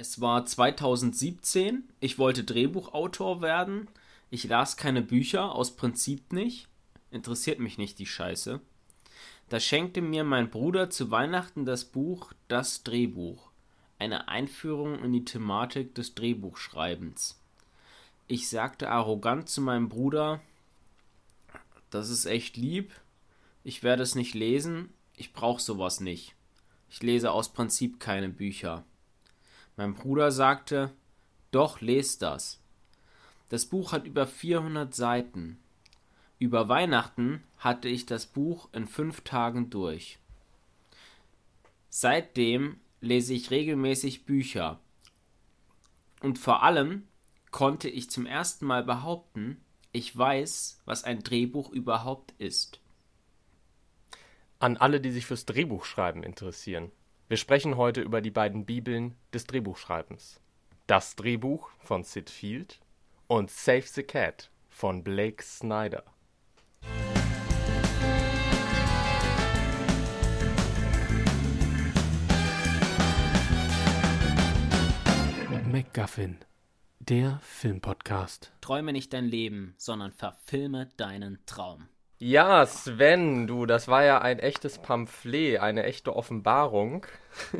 Es war 2017. Ich wollte Drehbuchautor werden. Ich las keine Bücher, aus Prinzip nicht. Interessiert mich nicht die Scheiße. Da schenkte mir mein Bruder zu Weihnachten das Buch Das Drehbuch. Eine Einführung in die Thematik des Drehbuchschreibens. Ich sagte arrogant zu meinem Bruder, das ist echt lieb. Ich werde es nicht lesen. Ich brauche sowas nicht. Ich lese aus Prinzip keine Bücher. Mein Bruder sagte, doch, lest das. Das Buch hat über 400 Seiten. Über Weihnachten hatte ich das Buch in fünf Tagen durch. Seitdem lese ich regelmäßig Bücher. Und vor allem konnte ich zum ersten Mal behaupten, ich weiß, was ein Drehbuch überhaupt ist. An alle, die sich fürs Drehbuchschreiben interessieren. Wir sprechen heute über die beiden Bibeln des Drehbuchschreibens. Das Drehbuch von Sid Field und Save the Cat von Blake Snyder. MacGuffin, der Filmpodcast. Träume nicht dein Leben, sondern verfilme deinen Traum. Ja, Sven, du, das war ja ein echtes Pamphlet, eine echte Offenbarung.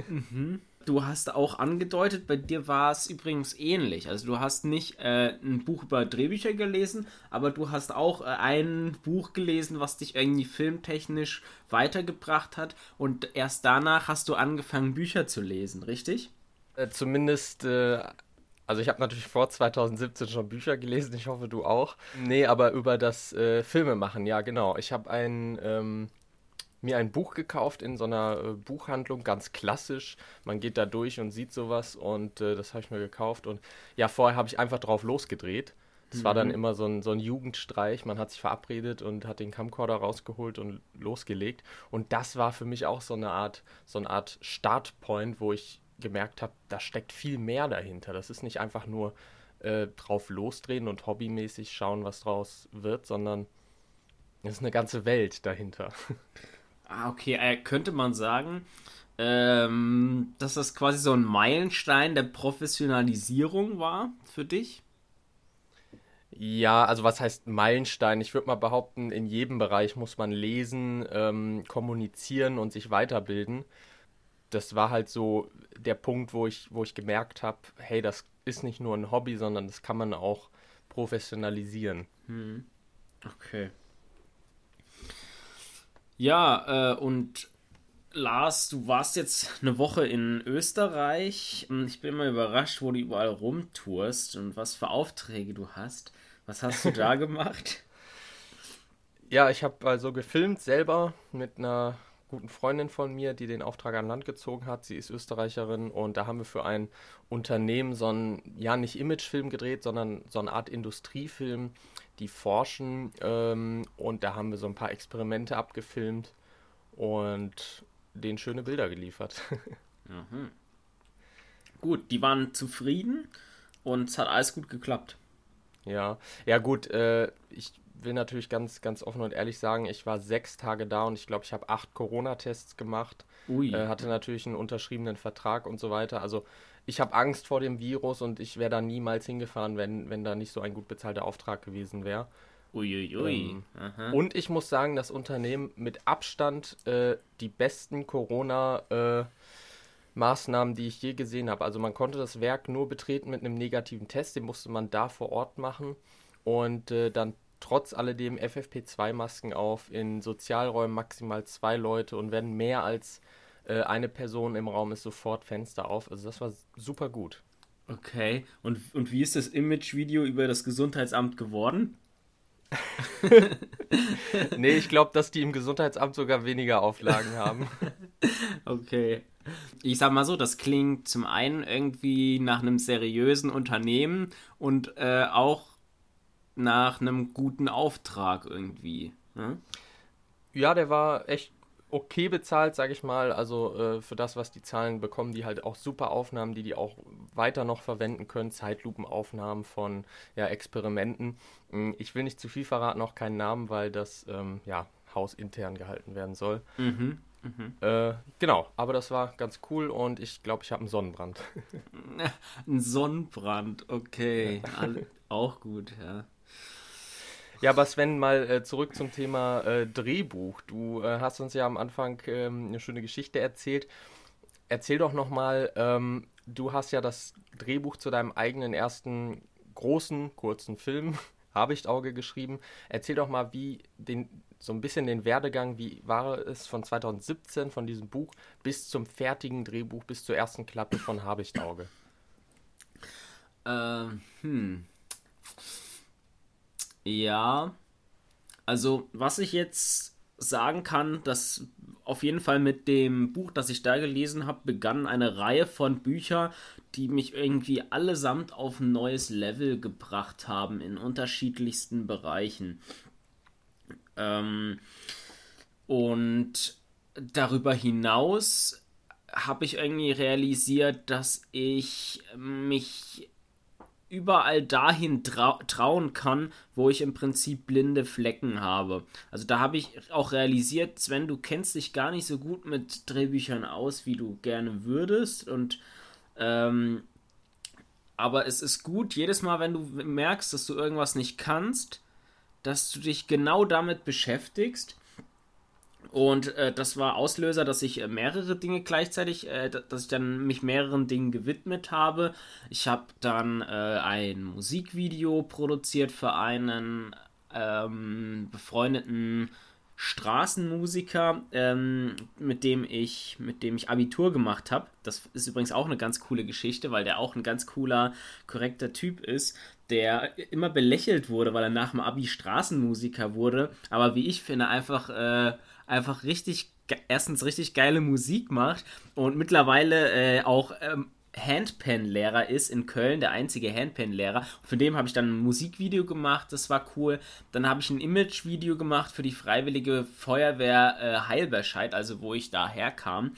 Mhm. Du hast auch angedeutet, bei dir war es übrigens ähnlich. Also du hast nicht äh, ein Buch über Drehbücher gelesen, aber du hast auch äh, ein Buch gelesen, was dich irgendwie filmtechnisch weitergebracht hat. Und erst danach hast du angefangen, Bücher zu lesen, richtig? Äh, zumindest äh, also ich habe natürlich vor 2017 schon Bücher gelesen, ich hoffe du auch. Nee, aber über das äh, Filme machen, ja genau. Ich habe ein, ähm, mir ein Buch gekauft in so einer äh, Buchhandlung, ganz klassisch. Man geht da durch und sieht sowas und äh, das habe ich mir gekauft. Und ja, vorher habe ich einfach drauf losgedreht. Das mhm. war dann mhm. immer so ein, so ein Jugendstreich. Man hat sich verabredet und hat den Camcorder rausgeholt und losgelegt. Und das war für mich auch so eine Art, so eine Art Startpoint, wo ich gemerkt habe, da steckt viel mehr dahinter. Das ist nicht einfach nur äh, drauf losdrehen und hobbymäßig schauen, was draus wird, sondern es ist eine ganze Welt dahinter. Ah, okay. Äh, könnte man sagen, ähm, dass das quasi so ein Meilenstein der Professionalisierung war für dich? Ja, also was heißt Meilenstein? Ich würde mal behaupten, in jedem Bereich muss man lesen, ähm, kommunizieren und sich weiterbilden das war halt so der Punkt, wo ich, wo ich gemerkt habe, hey, das ist nicht nur ein Hobby, sondern das kann man auch professionalisieren. Hm. Okay. Ja, äh, und Lars, du warst jetzt eine Woche in Österreich. Ich bin immer überrascht, wo du überall rumtourst und was für Aufträge du hast. Was hast du da gemacht? Ja, ich habe also gefilmt selber mit einer guten Freundin von mir, die den Auftrag an Land gezogen hat. Sie ist Österreicherin und da haben wir für ein Unternehmen so einen, ja, nicht Imagefilm gedreht, sondern so eine Art Industriefilm, die forschen. Ähm, und da haben wir so ein paar Experimente abgefilmt und denen schöne Bilder geliefert. mhm. Gut, die waren zufrieden und es hat alles gut geklappt. Ja, ja gut, äh, ich will natürlich ganz, ganz offen und ehrlich sagen, ich war sechs Tage da und ich glaube, ich habe acht Corona-Tests gemacht. Ui. Äh, hatte natürlich einen unterschriebenen Vertrag und so weiter. Also ich habe Angst vor dem Virus und ich wäre da niemals hingefahren, wenn, wenn da nicht so ein gut bezahlter Auftrag gewesen wäre. Uiuiui. Ähm, und ich muss sagen, das Unternehmen mit Abstand äh, die besten Corona- äh, Maßnahmen, die ich je gesehen habe. Also man konnte das Werk nur betreten mit einem negativen Test, den musste man da vor Ort machen und äh, dann trotz alledem FFP2-Masken auf, in Sozialräumen maximal zwei Leute und wenn mehr als äh, eine Person im Raum ist, sofort Fenster auf. Also das war super gut. Okay, und, und wie ist das Image-Video über das Gesundheitsamt geworden? nee, ich glaube, dass die im Gesundheitsamt sogar weniger Auflagen haben. Okay. Ich sag mal so, das klingt zum einen irgendwie nach einem seriösen Unternehmen und äh, auch nach einem guten Auftrag irgendwie. Ne? Ja, der war echt okay bezahlt, sag ich mal. Also äh, für das, was die Zahlen bekommen, die halt auch super Aufnahmen, die die auch weiter noch verwenden können. Zeitlupenaufnahmen von ja, Experimenten. Hm, ich will nicht zu viel verraten, auch keinen Namen, weil das ähm, ja hausintern gehalten werden soll. Mhm. Mhm. Äh, genau, aber das war ganz cool und ich glaube, ich habe einen Sonnenbrand. Ein Sonnenbrand, okay. All, auch gut, ja. Ja, aber Sven, mal äh, zurück zum Thema äh, Drehbuch. Du äh, hast uns ja am Anfang ähm, eine schöne Geschichte erzählt. Erzähl doch nochmal, ähm, du hast ja das Drehbuch zu deinem eigenen ersten großen, kurzen Film, Habichtauge, geschrieben. Erzähl doch mal, wie den, so ein bisschen den Werdegang, wie war es von 2017, von diesem Buch, bis zum fertigen Drehbuch, bis zur ersten Klappe von Habichtauge? Ähm, hm. Ja. Also, was ich jetzt sagen kann, dass auf jeden Fall mit dem Buch, das ich da gelesen habe, begann eine Reihe von Büchern, die mich irgendwie allesamt auf ein neues Level gebracht haben in unterschiedlichsten Bereichen. Ähm, und darüber hinaus habe ich irgendwie realisiert, dass ich mich überall dahin trau trauen kann, wo ich im Prinzip blinde Flecken habe. Also da habe ich auch realisiert, Sven, du kennst dich gar nicht so gut mit Drehbüchern aus, wie du gerne würdest. Und ähm, aber es ist gut, jedes Mal, wenn du merkst, dass du irgendwas nicht kannst, dass du dich genau damit beschäftigst. Und äh, das war Auslöser, dass ich äh, mehrere Dinge gleichzeitig, äh, dass ich dann mich mehreren Dingen gewidmet habe. Ich habe dann äh, ein Musikvideo produziert für einen ähm, befreundeten Straßenmusiker, ähm, mit dem ich, mit dem ich Abitur gemacht habe. Das ist übrigens auch eine ganz coole Geschichte, weil der auch ein ganz cooler, korrekter Typ ist, der immer belächelt wurde, weil er nach dem Abi Straßenmusiker wurde, aber wie ich finde, einfach, äh, einfach richtig, erstens richtig geile Musik macht und mittlerweile äh, auch ähm, Handpan-Lehrer ist in Köln, der einzige Handpan-Lehrer. Von dem habe ich dann ein Musikvideo gemacht, das war cool. Dann habe ich ein Image-Video gemacht für die Freiwillige Feuerwehr äh, Heilberscheid, also wo ich da herkam.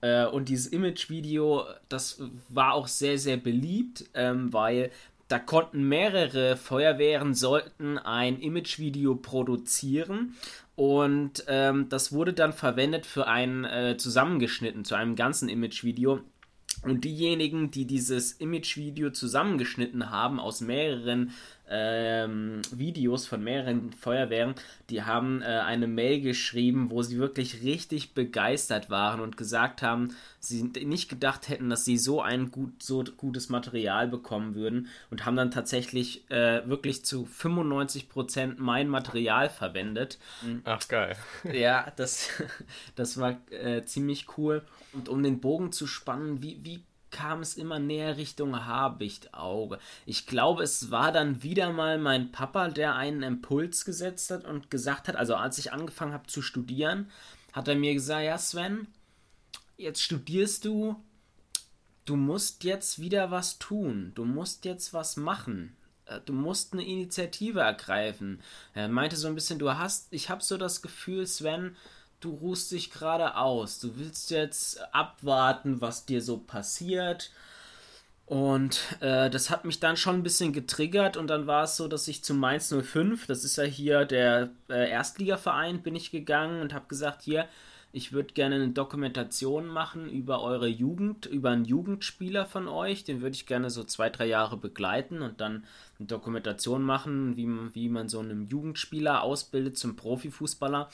Äh, und dieses Image-Video, das war auch sehr, sehr beliebt, ähm, weil da konnten mehrere Feuerwehren sollten ein Imagevideo produzieren und ähm, das wurde dann verwendet für ein äh, zusammengeschnitten zu einem ganzen Imagevideo. Und diejenigen, die dieses Imagevideo zusammengeschnitten haben aus mehreren ähm, Videos von mehreren Feuerwehren, die haben äh, eine Mail geschrieben, wo sie wirklich richtig begeistert waren und gesagt haben, sie nicht gedacht hätten, dass sie so ein gut, so gutes Material bekommen würden und haben dann tatsächlich äh, wirklich zu 95% mein Material verwendet. Ach geil. Ja, das, das war äh, ziemlich cool. Und um den Bogen zu spannen, wie, wie kam es immer näher Richtung Habichtauge. Ich glaube, es war dann wieder mal mein Papa, der einen Impuls gesetzt hat und gesagt hat, also als ich angefangen habe zu studieren, hat er mir gesagt, ja Sven, jetzt studierst du, du musst jetzt wieder was tun, du musst jetzt was machen. Äh, du musst eine Initiative ergreifen. Er meinte so ein bisschen, du hast, ich habe so das Gefühl, Sven, du ruhst dich gerade aus. Du willst jetzt abwarten, was dir so passiert. Und äh, das hat mich dann schon ein bisschen getriggert und dann war es so, dass ich zu Mainz 05, das ist ja hier der äh, Erstligaverein, bin ich gegangen und habe gesagt, hier, ich würde gerne eine Dokumentation machen über eure Jugend, über einen Jugendspieler von euch, den würde ich gerne so zwei, drei Jahre begleiten und dann eine Dokumentation machen, wie, wie man so einen Jugendspieler ausbildet zum Profifußballer.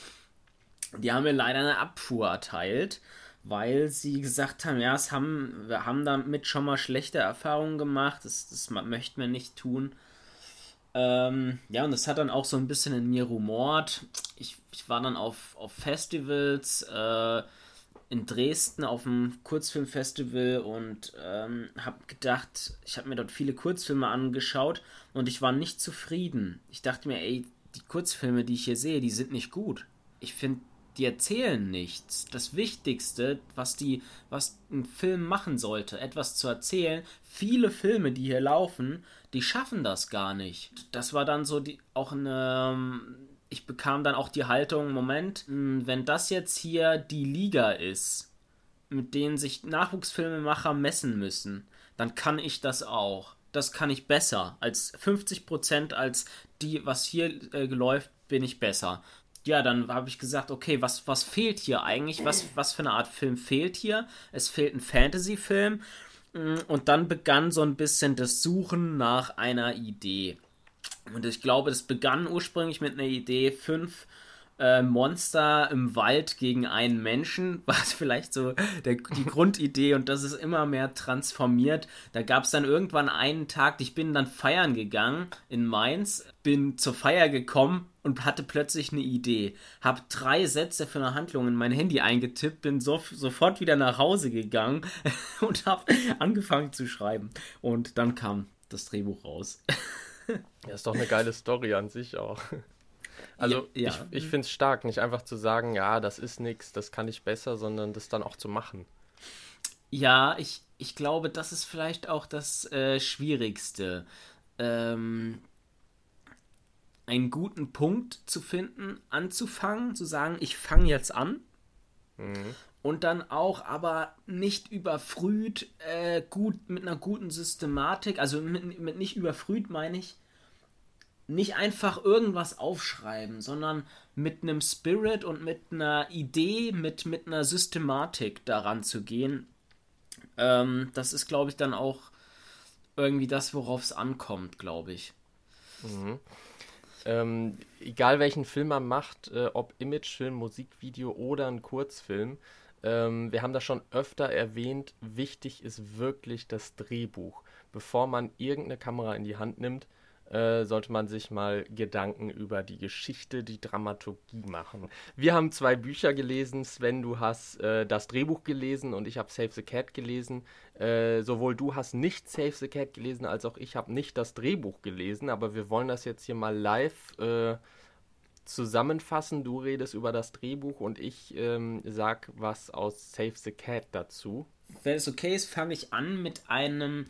Die haben mir leider eine Abfuhr erteilt, weil sie gesagt haben, ja, es haben, wir haben damit schon mal schlechte Erfahrungen gemacht, das, das möchten wir nicht tun. Ähm, ja, und das hat dann auch so ein bisschen in mir rumort. Ich, ich war dann auf, auf Festivals, äh, in Dresden auf dem Kurzfilmfestival und ähm, habe gedacht, ich habe mir dort viele Kurzfilme angeschaut und ich war nicht zufrieden. Ich dachte mir, ey, die Kurzfilme, die ich hier sehe, die sind nicht gut. Ich finde die erzählen nichts. Das Wichtigste, was die, was ein Film machen sollte, etwas zu erzählen. Viele Filme, die hier laufen, die schaffen das gar nicht. Das war dann so die, auch eine, ich bekam dann auch die Haltung, Moment, hm, wenn das jetzt hier die Liga ist, mit denen sich Nachwuchsfilmemacher messen müssen, dann kann ich das auch. Das kann ich besser. Als 50% als die, was hier äh, läuft, bin ich besser ja, dann habe ich gesagt, okay, was, was fehlt hier eigentlich? Was, was für eine Art Film fehlt hier? Es fehlt ein Fantasy-Film. Mm, und dann begann so ein bisschen das Suchen nach einer Idee. Und ich glaube, das begann ursprünglich mit einer Idee, fünf äh, Monster im Wald gegen einen Menschen, war vielleicht so der, die Grundidee und das ist immer mehr transformiert. Da gab es dann irgendwann einen Tag, ich bin dann feiern gegangen in Mainz, bin zur Feier gekommen und hatte plötzlich eine Idee. Hab drei Sätze für eine Handlung in mein Handy eingetippt, bin so, sofort wieder nach Hause gegangen und hab angefangen zu schreiben. Und dann kam das Drehbuch raus. Ja, ist doch eine geile Story an sich auch. Also ja, ja. ich, ich finde es stark, nicht einfach zu sagen, ja, das ist nichts, das kann ich besser, sondern das dann auch zu machen. Ja, ich, ich glaube, das ist vielleicht auch das äh, Schwierigste. Ähm, einen guten Punkt zu finden, anzufangen, zu sagen, ich fange jetzt an. Mhm. Und dann auch aber nicht überfrüht, äh, gut mit einer guten Systematik, also mit, mit nicht überfrüht meine ich, nicht einfach irgendwas aufschreiben, sondern mit einem Spirit und mit einer Idee, mit, mit einer Systematik daran zu gehen. Ähm, das ist, glaube ich, dann auch irgendwie das, worauf es ankommt, glaube ich. Mhm. Ähm, egal welchen Film man macht, äh, ob Imagefilm, Musikvideo oder ein Kurzfilm, ähm, wir haben das schon öfter erwähnt, wichtig ist wirklich das Drehbuch. Bevor man irgendeine Kamera in die Hand nimmt, äh, sollte man sich mal Gedanken über die Geschichte, die Dramaturgie machen. Wir haben zwei Bücher gelesen. Sven, du hast äh, das Drehbuch gelesen und ich habe Save the Cat gelesen. Äh, sowohl du hast nicht Save the Cat gelesen, als auch ich habe nicht das Drehbuch gelesen. Aber wir wollen das jetzt hier mal live äh, zusammenfassen. Du redest über das Drehbuch und ich ähm, sag was aus Save the Cat dazu. Wenn es okay ist, fange ich an mit einem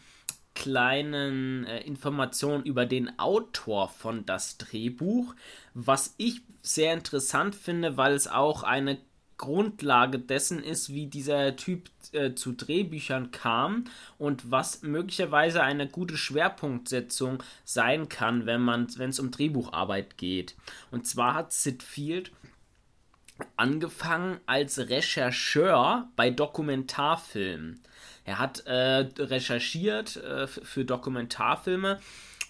kleinen äh, Informationen über den Autor von das Drehbuch, was ich sehr interessant finde, weil es auch eine Grundlage dessen ist, wie dieser Typ äh, zu Drehbüchern kam und was möglicherweise eine gute Schwerpunktsetzung sein kann, wenn man, wenn es um Drehbucharbeit geht. Und zwar hat Sid Field angefangen als Rechercheur bei Dokumentarfilmen. Er hat äh, recherchiert äh, für Dokumentarfilme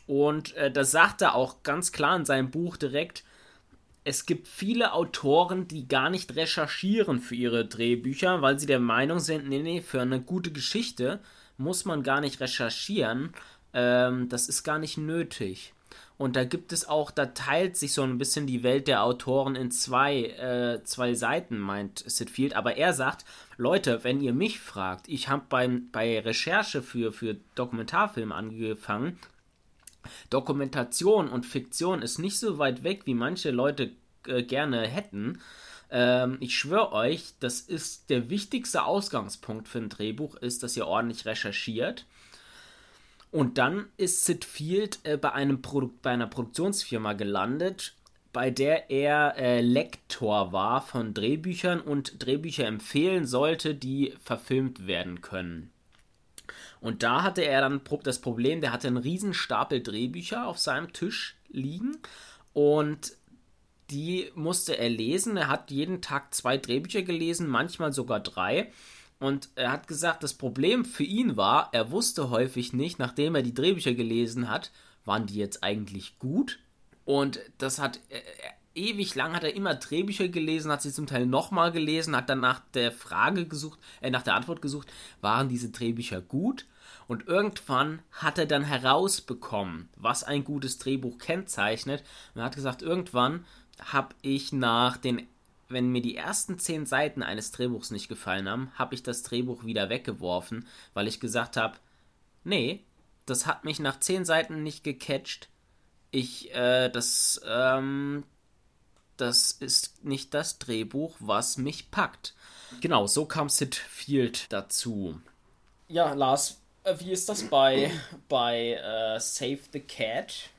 und äh, das sagt er auch ganz klar in seinem Buch direkt. Es gibt viele Autoren, die gar nicht recherchieren für ihre Drehbücher, weil sie der Meinung sind, nee, nee, für eine gute Geschichte muss man gar nicht recherchieren. Ähm, das ist gar nicht nötig. Und da gibt es auch, da teilt sich so ein bisschen die Welt der Autoren in zwei, äh, zwei Seiten, meint Sid Field. Aber er sagt, Leute, wenn ihr mich fragt, ich habe bei Recherche für, für Dokumentarfilme angefangen. Dokumentation und Fiktion ist nicht so weit weg, wie manche Leute äh, gerne hätten. Ähm, ich schwöre euch, das ist der wichtigste Ausgangspunkt für ein Drehbuch, ist, dass ihr ordentlich recherchiert und dann ist Sid Field äh, bei, einem Produ bei einer Produktionsfirma gelandet, bei der er äh, Lektor war von Drehbüchern und Drehbücher empfehlen sollte, die verfilmt werden können. Und da hatte er dann das Problem, der hatte einen riesen Stapel Drehbücher auf seinem Tisch liegen und die musste er lesen. Er hat jeden Tag zwei Drehbücher gelesen, manchmal sogar drei. Und er hat gesagt, das Problem für ihn war, er wusste häufig nicht, nachdem er die Drehbücher gelesen hat, waren die jetzt eigentlich gut? Und das hat äh, ewig lang hat er immer Drehbücher gelesen, hat sie zum Teil nochmal gelesen, hat dann nach der Frage gesucht, äh, nach der Antwort gesucht, waren diese Drehbücher gut? Und irgendwann hat er dann herausbekommen, was ein gutes Drehbuch kennzeichnet. Und er hat gesagt, irgendwann habe ich nach den wenn mir die ersten zehn Seiten eines Drehbuchs nicht gefallen haben, habe ich das Drehbuch wieder weggeworfen, weil ich gesagt habe, nee, das hat mich nach zehn Seiten nicht gecatcht. Ich, äh, das, ähm, das ist nicht das Drehbuch, was mich packt. Genau, so kam Sid Field dazu. Ja, Lars, äh, wie ist das bei, bei äh, Save the Cat?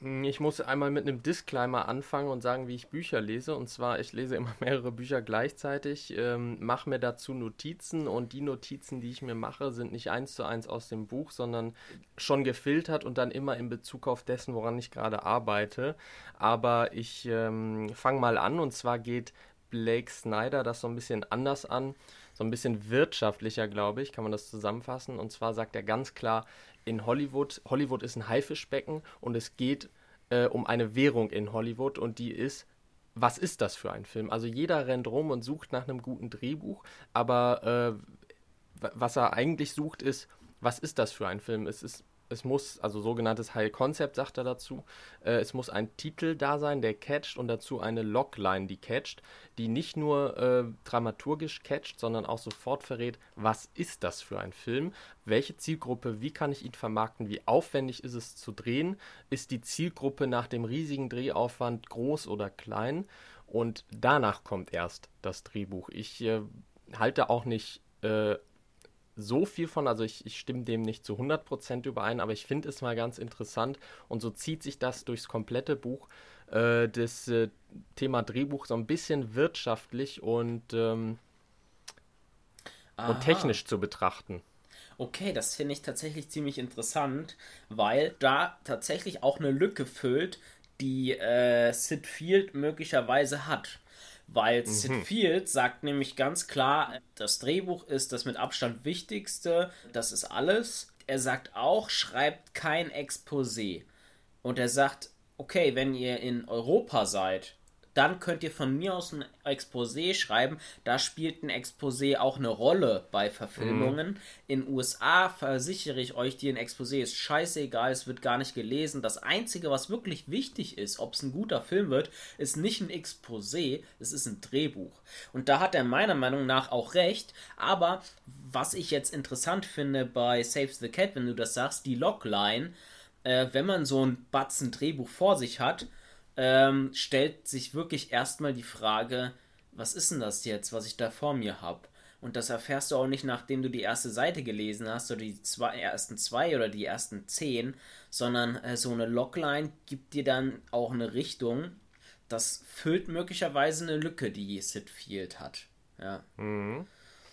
Ich muss einmal mit einem Disclaimer anfangen und sagen, wie ich Bücher lese. Und zwar, ich lese immer mehrere Bücher gleichzeitig, ähm, mache mir dazu Notizen und die Notizen, die ich mir mache, sind nicht eins zu eins aus dem Buch, sondern schon gefiltert und dann immer in Bezug auf dessen, woran ich gerade arbeite. Aber ich ähm, fange mal an und zwar geht Blake Snyder das so ein bisschen anders an, so ein bisschen wirtschaftlicher, glaube ich, kann man das zusammenfassen. Und zwar sagt er ganz klar, in Hollywood, Hollywood ist ein Haifischbecken und es geht äh, um eine Währung in Hollywood und die ist, was ist das für ein Film? Also jeder rennt rum und sucht nach einem guten Drehbuch, aber äh, was er eigentlich sucht ist, was ist das für ein Film? Es ist es muss, also sogenanntes High Concept sagt er dazu, äh, es muss ein Titel da sein, der catcht und dazu eine Logline, die catcht, die nicht nur äh, dramaturgisch catcht, sondern auch sofort verrät, was ist das für ein Film, welche Zielgruppe, wie kann ich ihn vermarkten, wie aufwendig ist es zu drehen, ist die Zielgruppe nach dem riesigen Drehaufwand groß oder klein? Und danach kommt erst das Drehbuch. Ich äh, halte auch nicht äh, so viel von, also ich, ich stimme dem nicht zu 100% überein, aber ich finde es mal ganz interessant und so zieht sich das durchs komplette Buch, äh, das äh, Thema Drehbuch so ein bisschen wirtschaftlich und, ähm, und technisch zu betrachten. Okay, das finde ich tatsächlich ziemlich interessant, weil da tatsächlich auch eine Lücke füllt, die äh, Sid Field möglicherweise hat. Weil mhm. Sid Field sagt nämlich ganz klar, das Drehbuch ist das mit Abstand wichtigste, das ist alles. Er sagt auch, schreibt kein Exposé. Und er sagt, okay, wenn ihr in Europa seid, dann könnt ihr von mir aus ein Exposé schreiben. Da spielt ein Exposé auch eine Rolle bei Verfilmungen. Mhm. In USA versichere ich euch, dir ein Exposé ist scheißegal, es wird gar nicht gelesen. Das Einzige, was wirklich wichtig ist, ob es ein guter Film wird, ist nicht ein Exposé, es ist ein Drehbuch. Und da hat er meiner Meinung nach auch recht. Aber was ich jetzt interessant finde bei Save the Cat, wenn du das sagst, die Logline, äh, wenn man so ein Batzen Drehbuch vor sich hat, ähm, stellt sich wirklich erstmal die Frage, was ist denn das jetzt, was ich da vor mir habe? Und das erfährst du auch nicht, nachdem du die erste Seite gelesen hast oder die zwei, ersten zwei oder die ersten zehn, sondern äh, so eine Logline gibt dir dann auch eine Richtung. Das füllt möglicherweise eine Lücke, die Sid Field hat. Ja. Mhm.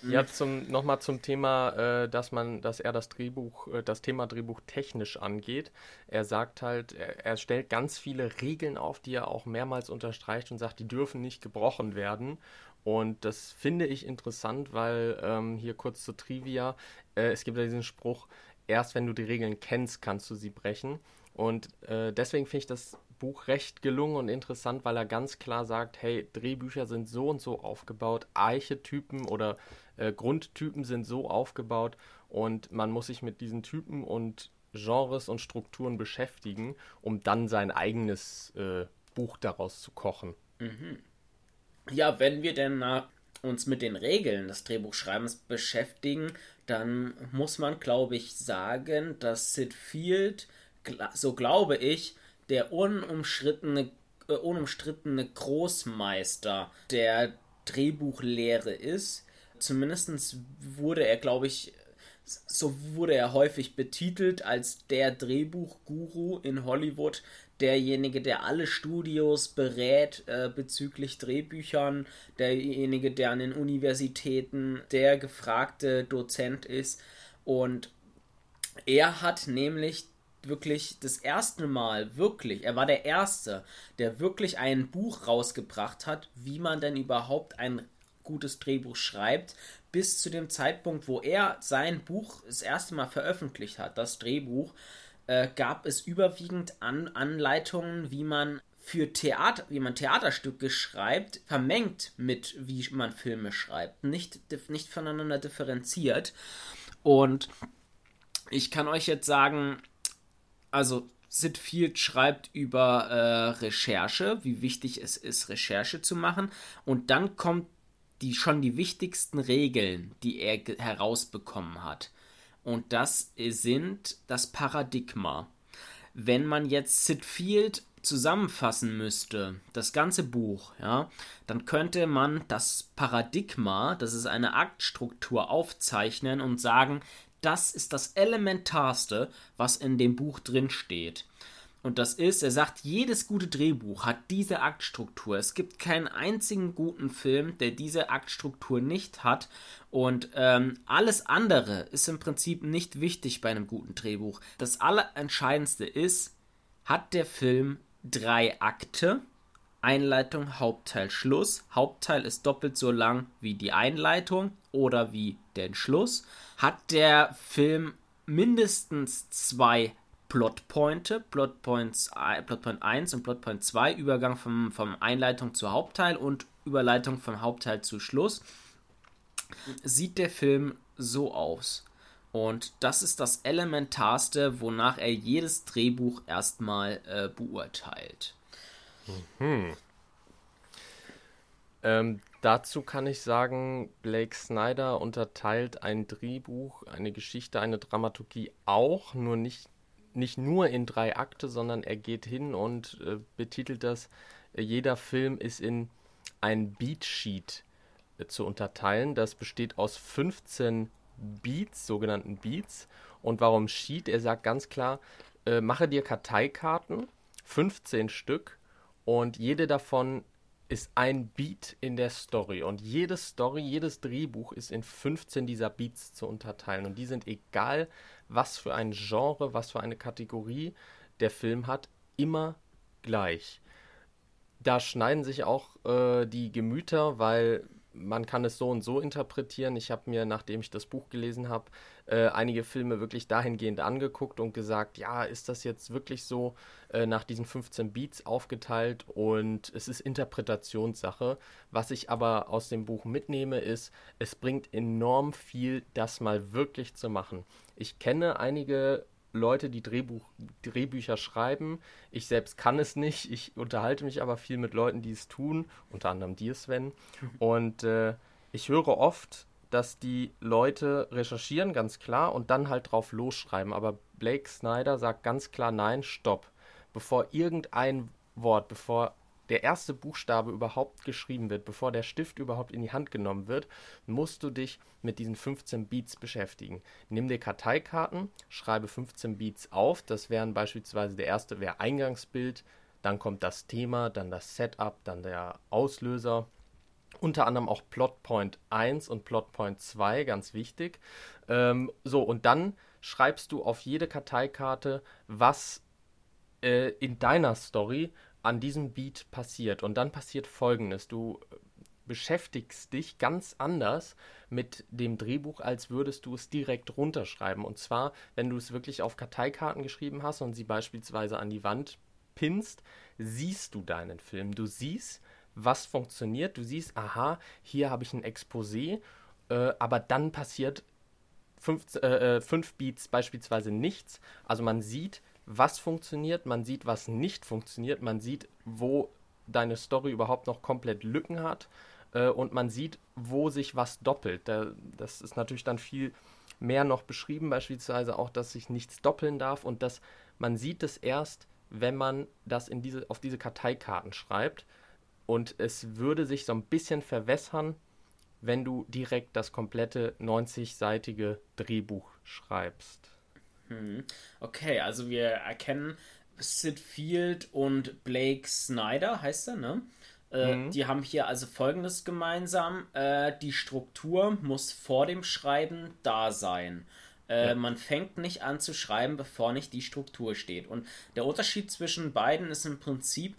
Ja, zum, nochmal zum Thema, äh, dass man, dass er das Drehbuch, äh, das Thema Drehbuch technisch angeht. Er sagt halt, er, er, stellt ganz viele Regeln auf, die er auch mehrmals unterstreicht und sagt, die dürfen nicht gebrochen werden. Und das finde ich interessant, weil ähm, hier kurz zur Trivia, äh, es gibt ja diesen Spruch, erst wenn du die Regeln kennst, kannst du sie brechen. Und äh, deswegen finde ich das Buch recht gelungen und interessant, weil er ganz klar sagt, hey, Drehbücher sind so und so aufgebaut, Archetypen oder äh, Grundtypen sind so aufgebaut und man muss sich mit diesen Typen und Genres und Strukturen beschäftigen, um dann sein eigenes äh, Buch daraus zu kochen. Mhm. Ja, wenn wir denn äh, uns mit den Regeln des Drehbuchschreibens beschäftigen, dann muss man, glaube ich, sagen, dass Sid Field, so glaube ich, der unumschrittene, äh, unumstrittene Großmeister der Drehbuchlehre ist. Zumindest wurde er, glaube ich, so wurde er häufig betitelt als der Drehbuchguru in Hollywood, derjenige, der alle Studios berät äh, bezüglich Drehbüchern, derjenige, der an den Universitäten der gefragte Dozent ist. Und er hat nämlich wirklich das erste Mal, wirklich, er war der Erste, der wirklich ein Buch rausgebracht hat, wie man denn überhaupt ein gutes Drehbuch schreibt, bis zu dem Zeitpunkt, wo er sein Buch das erste Mal veröffentlicht hat, das Drehbuch, äh, gab es überwiegend An Anleitungen, wie man für Theater, wie man Theaterstücke schreibt, vermengt mit wie man Filme schreibt, nicht, nicht voneinander differenziert. Und ich kann euch jetzt sagen, also Sid Field schreibt über äh, Recherche, wie wichtig es ist, Recherche zu machen. Und dann kommt die schon die wichtigsten Regeln, die er herausbekommen hat. Und das sind das Paradigma. Wenn man jetzt Sid Field zusammenfassen müsste, das ganze Buch, ja, dann könnte man das Paradigma, das ist eine Aktstruktur, aufzeichnen und sagen, das ist das Elementarste, was in dem Buch drin steht. Und das ist, er sagt, jedes gute Drehbuch hat diese Aktstruktur. Es gibt keinen einzigen guten Film, der diese Aktstruktur nicht hat. Und ähm, alles andere ist im Prinzip nicht wichtig bei einem guten Drehbuch. Das Allerentscheidendste ist, hat der Film drei Akte? Einleitung, Hauptteil, Schluss. Hauptteil ist doppelt so lang wie die Einleitung oder wie der Schluss. Hat der Film mindestens zwei Plotpointe, Plotpoints, Plotpoint 1 und Plotpoint 2, Übergang vom, vom Einleitung zu Hauptteil und Überleitung vom Hauptteil zu Schluss, sieht der Film so aus. Und das ist das Elementarste, wonach er jedes Drehbuch erstmal äh, beurteilt. Mhm. Ähm, dazu kann ich sagen, Blake Snyder unterteilt ein Drehbuch, eine Geschichte, eine Dramaturgie auch, nur nicht nicht nur in drei Akte, sondern er geht hin und äh, betitelt das, äh, jeder Film ist in ein Beatsheet äh, zu unterteilen. Das besteht aus 15 Beats, sogenannten Beats. Und warum Sheet? Er sagt ganz klar, äh, mache dir Karteikarten, 15 Stück, und jede davon ist ein Beat in der Story. Und jede Story, jedes Drehbuch ist in 15 dieser Beats zu unterteilen. Und die sind egal, was für ein Genre, was für eine Kategorie der Film hat, immer gleich. Da schneiden sich auch äh, die Gemüter, weil man kann es so und so interpretieren. Ich habe mir, nachdem ich das Buch gelesen habe, äh, einige Filme wirklich dahingehend angeguckt und gesagt, ja, ist das jetzt wirklich so äh, nach diesen 15 Beats aufgeteilt und es ist Interpretationssache. Was ich aber aus dem Buch mitnehme, ist, es bringt enorm viel, das mal wirklich zu machen. Ich kenne einige Leute, die Drehbuch, Drehbücher schreiben. Ich selbst kann es nicht. Ich unterhalte mich aber viel mit Leuten, die es tun, unter anderem dir, Sven. Und äh, ich höre oft, dass die Leute recherchieren, ganz klar, und dann halt drauf losschreiben. Aber Blake Snyder sagt ganz klar, nein, stopp. Bevor irgendein Wort, bevor der erste Buchstabe überhaupt geschrieben wird, bevor der Stift überhaupt in die Hand genommen wird, musst du dich mit diesen 15 Beats beschäftigen. Nimm dir Karteikarten, schreibe 15 Beats auf. Das wären beispielsweise der erste wäre Eingangsbild, dann kommt das Thema, dann das Setup, dann der Auslöser. Unter anderem auch Plotpoint 1 und Plotpoint 2, ganz wichtig. Ähm, so, und dann schreibst du auf jede Karteikarte, was äh, in deiner Story an diesem Beat passiert. Und dann passiert Folgendes. Du beschäftigst dich ganz anders mit dem Drehbuch, als würdest du es direkt runterschreiben. Und zwar, wenn du es wirklich auf Karteikarten geschrieben hast und sie beispielsweise an die Wand pinst, siehst du deinen Film. Du siehst, was funktioniert. Du siehst, aha, hier habe ich ein Exposé, äh, aber dann passiert fünf, äh, äh fünf Beats beispielsweise nichts. Also man sieht, was funktioniert, man sieht, was nicht funktioniert, man sieht, wo deine Story überhaupt noch komplett Lücken hat äh, und man sieht, wo sich was doppelt. Da, das ist natürlich dann viel mehr noch beschrieben, beispielsweise auch, dass sich nichts doppeln darf und dass man sieht es erst, wenn man das in diese, auf diese Karteikarten schreibt und es würde sich so ein bisschen verwässern, wenn du direkt das komplette 90-seitige Drehbuch schreibst. Hm. Okay, also wir erkennen Sid Field und Blake Snyder, heißt er, ne? Äh, mhm. Die haben hier also folgendes gemeinsam. Äh, die Struktur muss vor dem Schreiben da sein. Äh, ja. Man fängt nicht an zu schreiben, bevor nicht die Struktur steht. Und der Unterschied zwischen beiden ist im Prinzip,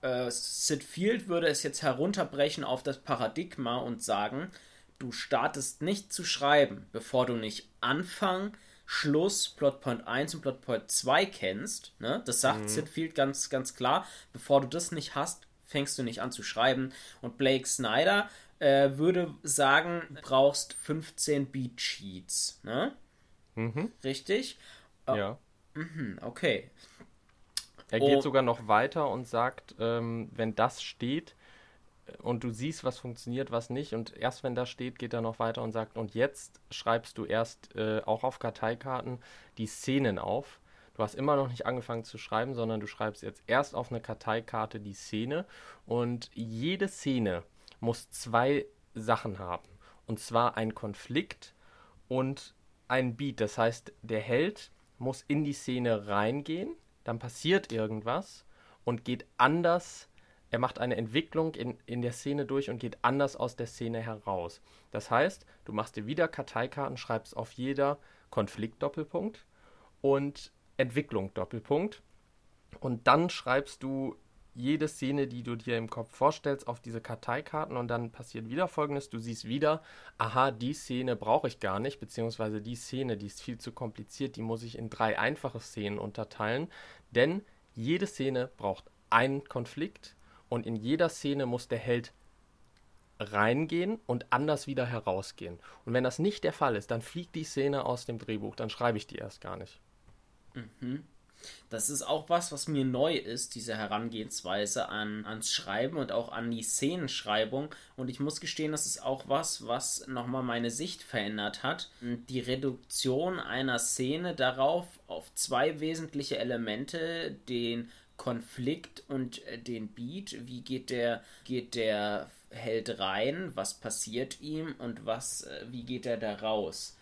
äh, Sid Field würde es jetzt herunterbrechen auf das Paradigma und sagen, du startest nicht zu schreiben, bevor du nicht Anfang, Schluss, Plotpoint 1 und Plotpoint 2 kennst. Ne? Das sagt mhm. Sid Field ganz, ganz klar. Bevor du das nicht hast, fängst du nicht an zu schreiben. Und Blake Snyder äh, würde sagen, du brauchst 15 Beat Sheets. Ne? Mhm. Richtig? Oh. Ja. Mhm, okay. Er geht oh. sogar noch weiter und sagt, ähm, wenn das steht, und du siehst, was funktioniert, was nicht. Und erst wenn das steht, geht er noch weiter und sagt, und jetzt schreibst du erst äh, auch auf Karteikarten die Szenen auf. Du hast immer noch nicht angefangen zu schreiben, sondern du schreibst jetzt erst auf eine Karteikarte die Szene. Und jede Szene muss zwei Sachen haben. Und zwar ein Konflikt und ein Beat. Das heißt, der Held muss in die Szene reingehen dann passiert irgendwas und geht anders er macht eine Entwicklung in, in der Szene durch und geht anders aus der Szene heraus. Das heißt, du machst dir wieder Karteikarten, schreibst auf jeder Konflikt Doppelpunkt und Entwicklung Doppelpunkt. Und dann schreibst du jede Szene, die du dir im Kopf vorstellst, auf diese Karteikarten und dann passiert wieder folgendes: Du siehst wieder, aha, die Szene brauche ich gar nicht, beziehungsweise die Szene, die ist viel zu kompliziert, die muss ich in drei einfache Szenen unterteilen, denn jede Szene braucht einen Konflikt, und in jeder Szene muss der Held reingehen und anders wieder herausgehen. Und wenn das nicht der Fall ist, dann fliegt die Szene aus dem Drehbuch, dann schreibe ich die erst gar nicht. Mhm. Das ist auch was, was mir neu ist, diese Herangehensweise an, ans Schreiben und auch an die Szenenschreibung. Und ich muss gestehen, das ist auch was, was nochmal meine Sicht verändert hat. Die Reduktion einer Szene darauf, auf zwei wesentliche Elemente, den Konflikt und äh, den Beat. Wie geht der, geht der Held rein? Was passiert ihm und was, äh, wie geht er da raus?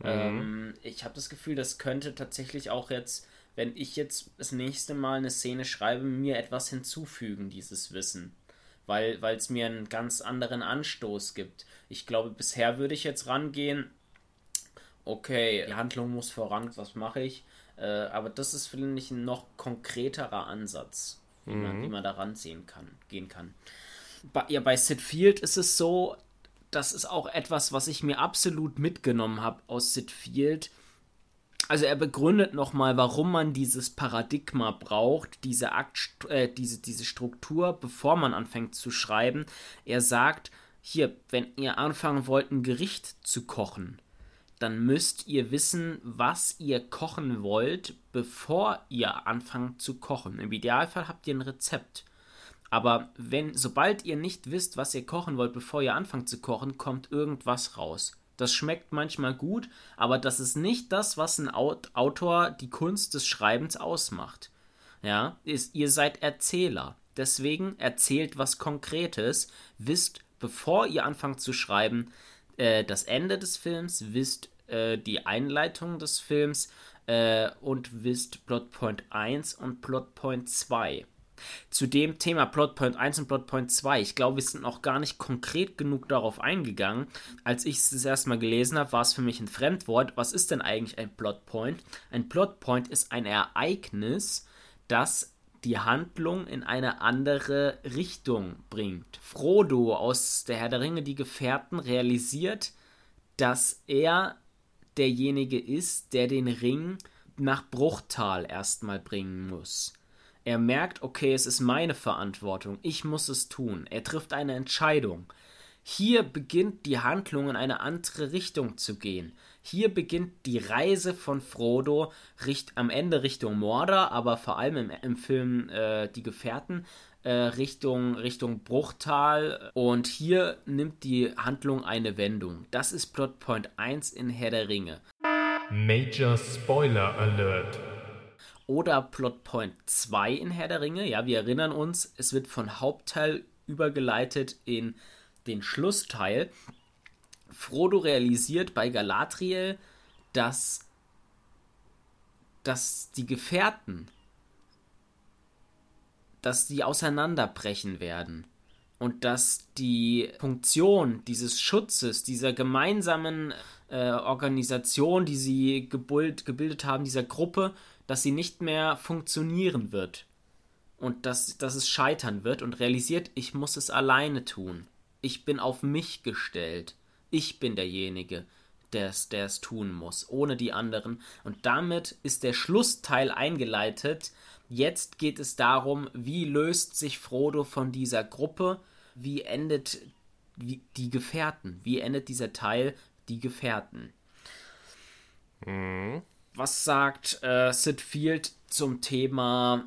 Mhm. Ähm, ich habe das Gefühl, das könnte tatsächlich auch jetzt, wenn ich jetzt das nächste Mal eine Szene schreibe, mir etwas hinzufügen, dieses Wissen. Weil es mir einen ganz anderen Anstoß gibt. Ich glaube, bisher würde ich jetzt rangehen, okay, die Handlung muss voran, was mache ich? Äh, aber das ist, finde ich, ein noch konkreterer Ansatz, wie, mhm. man, wie man da ranziehen kann, gehen kann. Bei, ja, bei Sid Field ist es so, das ist auch etwas, was ich mir absolut mitgenommen habe aus Sid Field. Also er begründet nochmal, warum man dieses Paradigma braucht, diese, Akt, äh, diese, diese Struktur, bevor man anfängt zu schreiben. Er sagt, hier, wenn ihr anfangen wollt, ein Gericht zu kochen, dann müsst ihr wissen, was ihr kochen wollt, bevor ihr anfangt zu kochen. Im Idealfall habt ihr ein Rezept. Aber wenn, sobald ihr nicht wisst, was ihr kochen wollt, bevor ihr anfangt zu kochen, kommt irgendwas raus. Das schmeckt manchmal gut, aber das ist nicht das, was ein Autor die Kunst des Schreibens ausmacht. Ja, ist, ihr seid Erzähler. Deswegen erzählt was Konkretes, wisst, bevor ihr anfangt zu schreiben, äh, das Ende des Films, wisst äh, die Einleitung des Films äh, und wisst Plotpoint 1 und Plotpoint 2. Zu dem Thema Plotpoint 1 und Plotpoint 2, ich glaube, wir sind noch gar nicht konkret genug darauf eingegangen. Als ich es das erste Mal gelesen habe, war es für mich ein Fremdwort. Was ist denn eigentlich ein Plotpoint? Ein Plotpoint ist ein Ereignis, das die Handlung in eine andere Richtung bringt. Frodo aus der Herr der Ringe, die Gefährten, realisiert, dass er derjenige ist, der den Ring nach Bruchtal erstmal bringen muss. Er merkt, okay, es ist meine Verantwortung, ich muss es tun. Er trifft eine Entscheidung. Hier beginnt die Handlung in eine andere Richtung zu gehen. Hier beginnt die Reise von Frodo richt, am Ende Richtung Mordor, aber vor allem im, im Film äh, Die Gefährten äh, Richtung, Richtung Bruchtal. Und hier nimmt die Handlung eine Wendung. Das ist Plotpoint 1 in Herr der Ringe. Major Spoiler Alert. Oder Plotpoint 2 in Herr der Ringe. Ja, wir erinnern uns, es wird von Hauptteil übergeleitet in den Schlussteil. Frodo realisiert bei Galadriel, dass, dass die Gefährten, dass die auseinanderbrechen werden und dass die Funktion dieses Schutzes, dieser gemeinsamen äh, Organisation, die sie gebild, gebildet haben, dieser Gruppe, dass sie nicht mehr funktionieren wird und dass, dass es scheitern wird und realisiert, ich muss es alleine tun. Ich bin auf mich gestellt. Ich bin derjenige, der es tun muss, ohne die anderen. Und damit ist der Schlussteil eingeleitet. Jetzt geht es darum, wie löst sich Frodo von dieser Gruppe, wie endet wie, die Gefährten, wie endet dieser Teil die Gefährten. Mhm. Was sagt äh, Sid Field zum Thema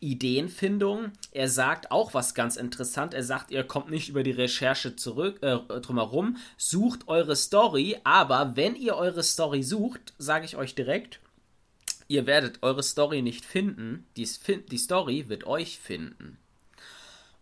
Ideenfindung. Er sagt auch was ganz interessant. Er sagt, ihr kommt nicht über die Recherche zurück äh, drumherum, sucht eure Story, aber wenn ihr eure Story sucht, sage ich euch direkt, ihr werdet eure Story nicht finden. Die, die Story wird euch finden.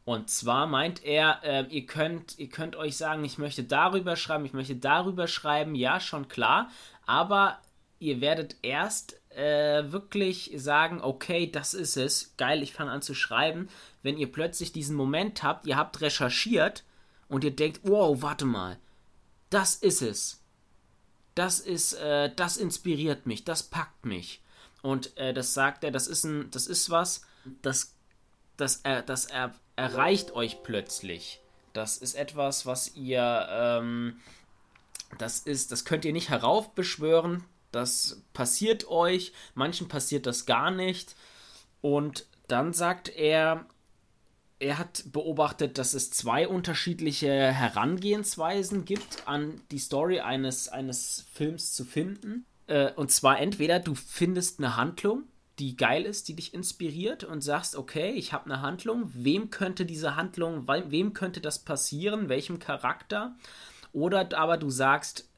Und zwar meint er, äh, ihr, könnt, ihr könnt euch sagen, ich möchte darüber schreiben, ich möchte darüber schreiben, ja, schon klar, aber ihr werdet erst äh, wirklich sagen, okay, das ist es, geil, ich fange an zu schreiben, wenn ihr plötzlich diesen Moment habt, ihr habt recherchiert und ihr denkt, wow, warte mal, das ist es. Das ist, äh, das inspiriert mich, das packt mich. Und äh, das sagt er, das ist ein, das ist was, das, das, äh, das er, erreicht euch plötzlich. Das ist etwas, was ihr, ähm, das ist, das könnt ihr nicht heraufbeschwören. Das passiert euch. Manchen passiert das gar nicht. Und dann sagt er, er hat beobachtet, dass es zwei unterschiedliche Herangehensweisen gibt, an die Story eines, eines Films zu finden. Äh, und zwar entweder du findest eine Handlung, die geil ist, die dich inspiriert und sagst, okay, ich habe eine Handlung, wem könnte diese Handlung, wem könnte das passieren, welchem Charakter? Oder aber du sagst,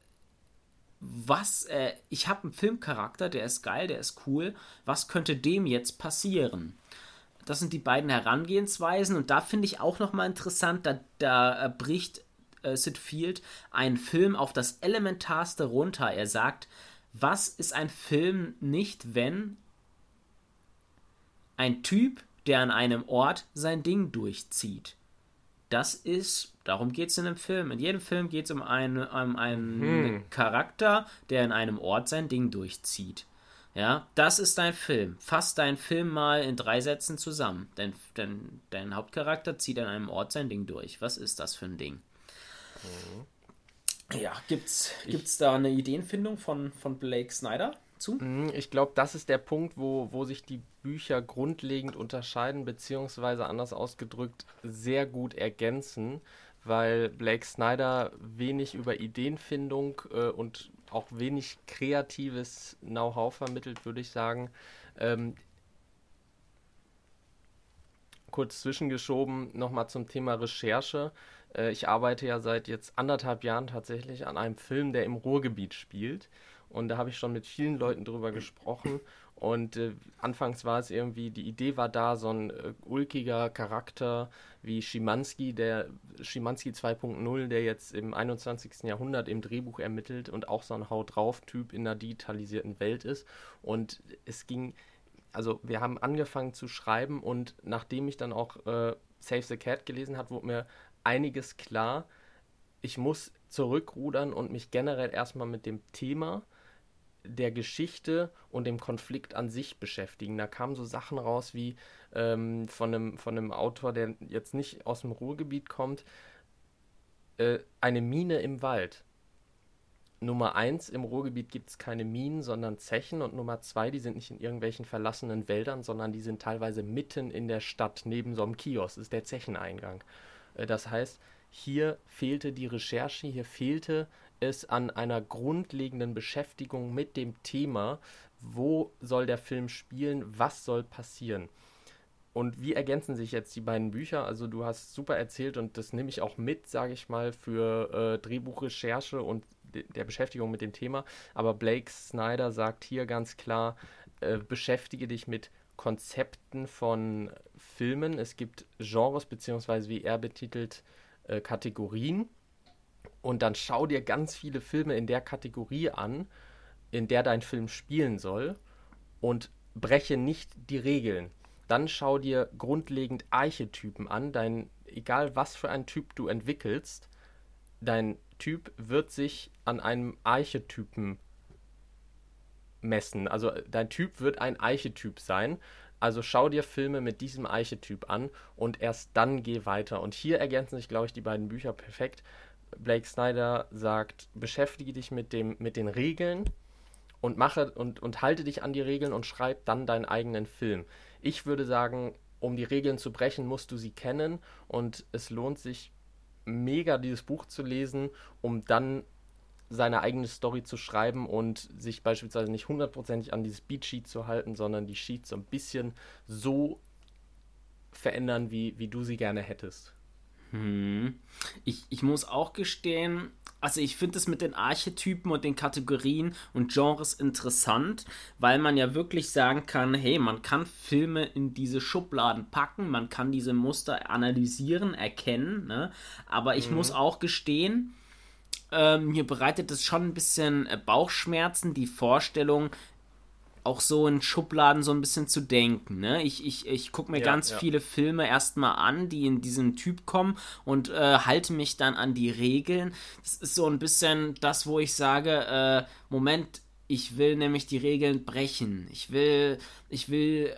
was, äh, ich habe einen Filmcharakter, der ist geil, der ist cool, was könnte dem jetzt passieren? Das sind die beiden Herangehensweisen und da finde ich auch nochmal interessant, da, da äh, bricht äh, Sid Field einen Film auf das Elementarste runter. Er sagt, was ist ein Film nicht, wenn ein Typ, der an einem Ort sein Ding durchzieht? Das ist, darum geht es in einem Film. In jedem Film geht es um, eine, um einen hm. Charakter, der in einem Ort sein Ding durchzieht. Ja, das ist dein Film. Fass deinen Film mal in drei Sätzen zusammen. Dein, dein, dein Hauptcharakter zieht an einem Ort sein Ding durch. Was ist das für ein Ding? Mhm. Ja, gibt's, gibt's da eine Ideenfindung von, von Blake Snyder zu? Mhm, ich glaube, das ist der Punkt, wo, wo sich die Bücher grundlegend unterscheiden, beziehungsweise anders ausgedrückt sehr gut ergänzen, weil Blake Snyder wenig über Ideenfindung äh, und auch wenig kreatives Know-how vermittelt, würde ich sagen. Ähm, kurz zwischengeschoben nochmal zum Thema Recherche. Äh, ich arbeite ja seit jetzt anderthalb Jahren tatsächlich an einem Film, der im Ruhrgebiet spielt. Und da habe ich schon mit vielen Leuten drüber gesprochen. Und äh, anfangs war es irgendwie, die Idee war da, so ein äh, ulkiger Charakter wie Schimanski, der Schimanski 2.0, der jetzt im 21. Jahrhundert im Drehbuch ermittelt und auch so ein Haut drauf Typ in einer digitalisierten Welt ist. Und es ging, also wir haben angefangen zu schreiben und nachdem ich dann auch äh, Save the Cat gelesen habe, wurde mir einiges klar. Ich muss zurückrudern und mich generell erstmal mit dem Thema der Geschichte und dem Konflikt an sich beschäftigen. Da kamen so Sachen raus wie ähm, von, einem, von einem Autor, der jetzt nicht aus dem Ruhrgebiet kommt, äh, eine Mine im Wald. Nummer eins, im Ruhrgebiet gibt es keine Minen, sondern Zechen. Und Nummer zwei, die sind nicht in irgendwelchen verlassenen Wäldern, sondern die sind teilweise mitten in der Stadt, neben so einem Kiosk, ist der Zecheneingang. Äh, das heißt, hier fehlte die Recherche, hier fehlte es an einer grundlegenden Beschäftigung mit dem Thema, wo soll der Film spielen, was soll passieren. Und wie ergänzen sich jetzt die beiden Bücher? Also du hast super erzählt und das nehme ich auch mit, sage ich mal, für äh, Drehbuchrecherche und de der Beschäftigung mit dem Thema. Aber Blake Snyder sagt hier ganz klar, äh, beschäftige dich mit Konzepten von Filmen. Es gibt Genres, beziehungsweise wie er betitelt, äh, Kategorien und dann schau dir ganz viele Filme in der Kategorie an, in der dein Film spielen soll und breche nicht die Regeln. Dann schau dir grundlegend Archetypen an, dein egal was für ein Typ du entwickelst, dein Typ wird sich an einem Archetypen messen. Also dein Typ wird ein Archetyp sein. Also schau dir Filme mit diesem Archetyp an und erst dann geh weiter. Und hier ergänzen sich, glaube ich, die beiden Bücher perfekt, Blake Snyder sagt, beschäftige dich mit, dem, mit den Regeln und mache und, und halte dich an die Regeln und schreib dann deinen eigenen Film. Ich würde sagen, um die Regeln zu brechen, musst du sie kennen und es lohnt sich mega, dieses Buch zu lesen, um dann seine eigene Story zu schreiben und sich beispielsweise nicht hundertprozentig an dieses Beatsheet zu halten, sondern die Sheets so ein bisschen so verändern, wie, wie du sie gerne hättest. Hm. Ich, ich muss auch gestehen, also ich finde es mit den Archetypen und den Kategorien und Genres interessant, weil man ja wirklich sagen kann, hey, man kann Filme in diese Schubladen packen, man kann diese Muster analysieren, erkennen, ne? aber ich mhm. muss auch gestehen, ähm, mir bereitet es schon ein bisschen äh, Bauchschmerzen, die Vorstellung, auch so in Schubladen so ein bisschen zu denken. Ne? Ich, ich, ich gucke mir ja, ganz ja. viele Filme erstmal an, die in diesen Typ kommen und äh, halte mich dann an die Regeln. Das ist so ein bisschen das, wo ich sage, äh, Moment, ich will nämlich die Regeln brechen. Ich will, ich will äh,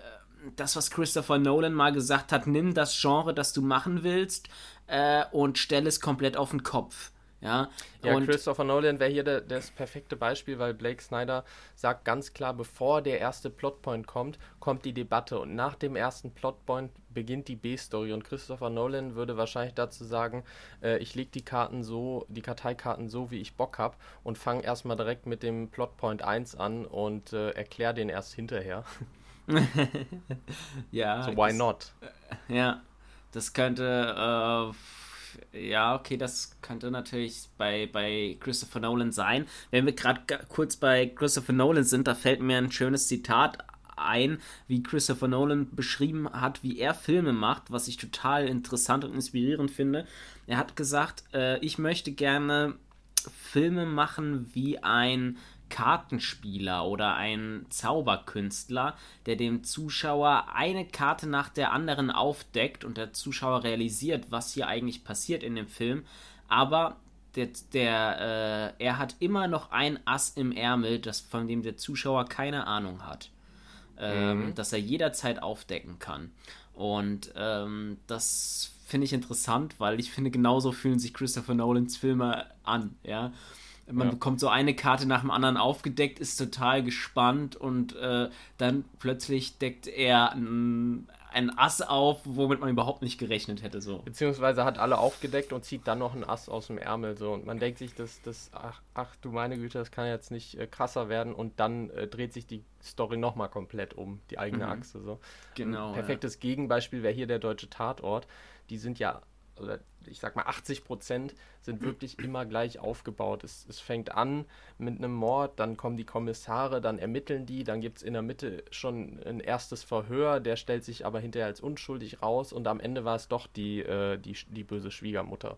das, was Christopher Nolan mal gesagt hat, nimm das Genre, das du machen willst äh, und stell es komplett auf den Kopf. Ja, ja und Christopher Nolan wäre hier der, das perfekte Beispiel, weil Blake Snyder sagt ganz klar, bevor der erste Plotpoint kommt, kommt die Debatte und nach dem ersten Plotpoint beginnt die B-Story und Christopher Nolan würde wahrscheinlich dazu sagen, äh, ich lege die Karten so, die Karteikarten so, wie ich Bock habe und fange erstmal direkt mit dem Plotpoint 1 an und äh, erkläre den erst hinterher. ja. So why das, not? Ja, das könnte äh, ja, okay, das könnte natürlich bei, bei Christopher Nolan sein. Wenn wir gerade kurz bei Christopher Nolan sind, da fällt mir ein schönes Zitat ein, wie Christopher Nolan beschrieben hat, wie er Filme macht, was ich total interessant und inspirierend finde. Er hat gesagt, äh, ich möchte gerne Filme machen wie ein Kartenspieler oder ein Zauberkünstler, der dem Zuschauer eine Karte nach der anderen aufdeckt und der Zuschauer realisiert, was hier eigentlich passiert in dem Film. Aber der, der äh, er hat immer noch ein Ass im Ärmel, das, von dem der Zuschauer keine Ahnung hat. Ähm, mhm. Das er jederzeit aufdecken kann. Und ähm, das finde ich interessant, weil ich finde, genauso fühlen sich Christopher Nolans Filme an, ja. Man ja. bekommt so eine Karte nach dem anderen aufgedeckt, ist total gespannt und äh, dann plötzlich deckt er ein, Ass auf, womit man überhaupt nicht gerechnet hätte. So. Beziehungsweise hat alle aufgedeckt und zieht dann noch ein Ass aus dem Ärmel. So. Und man denkt sich, das, das, ach, ach du meine Güte, das kann jetzt nicht äh, krasser werden und dann äh, dreht sich die Story nochmal komplett um, die eigene mhm. Achse. So. Genau. Ein perfektes ja. Gegenbeispiel wäre hier der deutsche Tatort. Die sind ja oder ich sag mal 80 Prozent sind wirklich immer gleich aufgebaut. Es, es fängt an mit einem Mord, dann kommen die Kommissare, dann ermitteln die, dann gibt es in der Mitte schon ein erstes Verhör, der stellt sich aber hinterher als unschuldig raus und am Ende war es doch die, äh, die, die böse Schwiegermutter.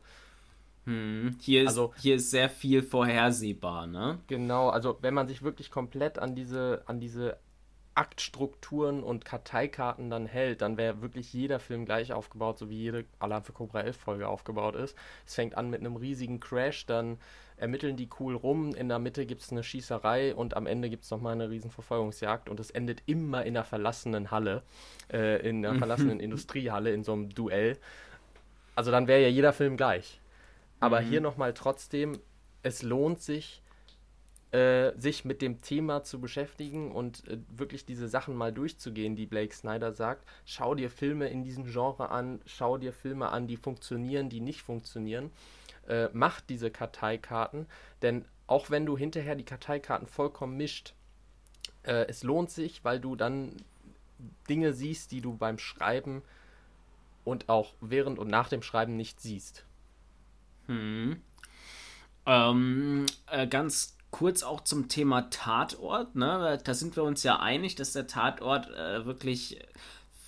Hm, hier, ist, also, hier ist sehr viel vorhersehbar, ne? Genau, also wenn man sich wirklich komplett an diese, an diese Aktstrukturen und Karteikarten dann hält, dann wäre wirklich jeder Film gleich aufgebaut, so wie jede Alarm für Cobra 11 Folge aufgebaut ist. Es fängt an mit einem riesigen Crash, dann ermitteln die cool rum, in der Mitte gibt es eine Schießerei und am Ende gibt es nochmal eine riesen Verfolgungsjagd und es endet immer in einer verlassenen Halle, äh, in einer mhm. verlassenen Industriehalle, in so einem Duell. Also dann wäre ja jeder Film gleich. Aber mhm. hier nochmal trotzdem, es lohnt sich, äh, sich mit dem Thema zu beschäftigen und äh, wirklich diese Sachen mal durchzugehen, die Blake Snyder sagt. Schau dir Filme in diesem Genre an, schau dir Filme an, die funktionieren, die nicht funktionieren. Äh, mach diese Karteikarten, denn auch wenn du hinterher die Karteikarten vollkommen mischt, äh, es lohnt sich, weil du dann Dinge siehst, die du beim Schreiben und auch während und nach dem Schreiben nicht siehst. Hm. Ähm, äh, ganz kurz auch zum Thema Tatort. Ne? Da sind wir uns ja einig, dass der Tatort äh, wirklich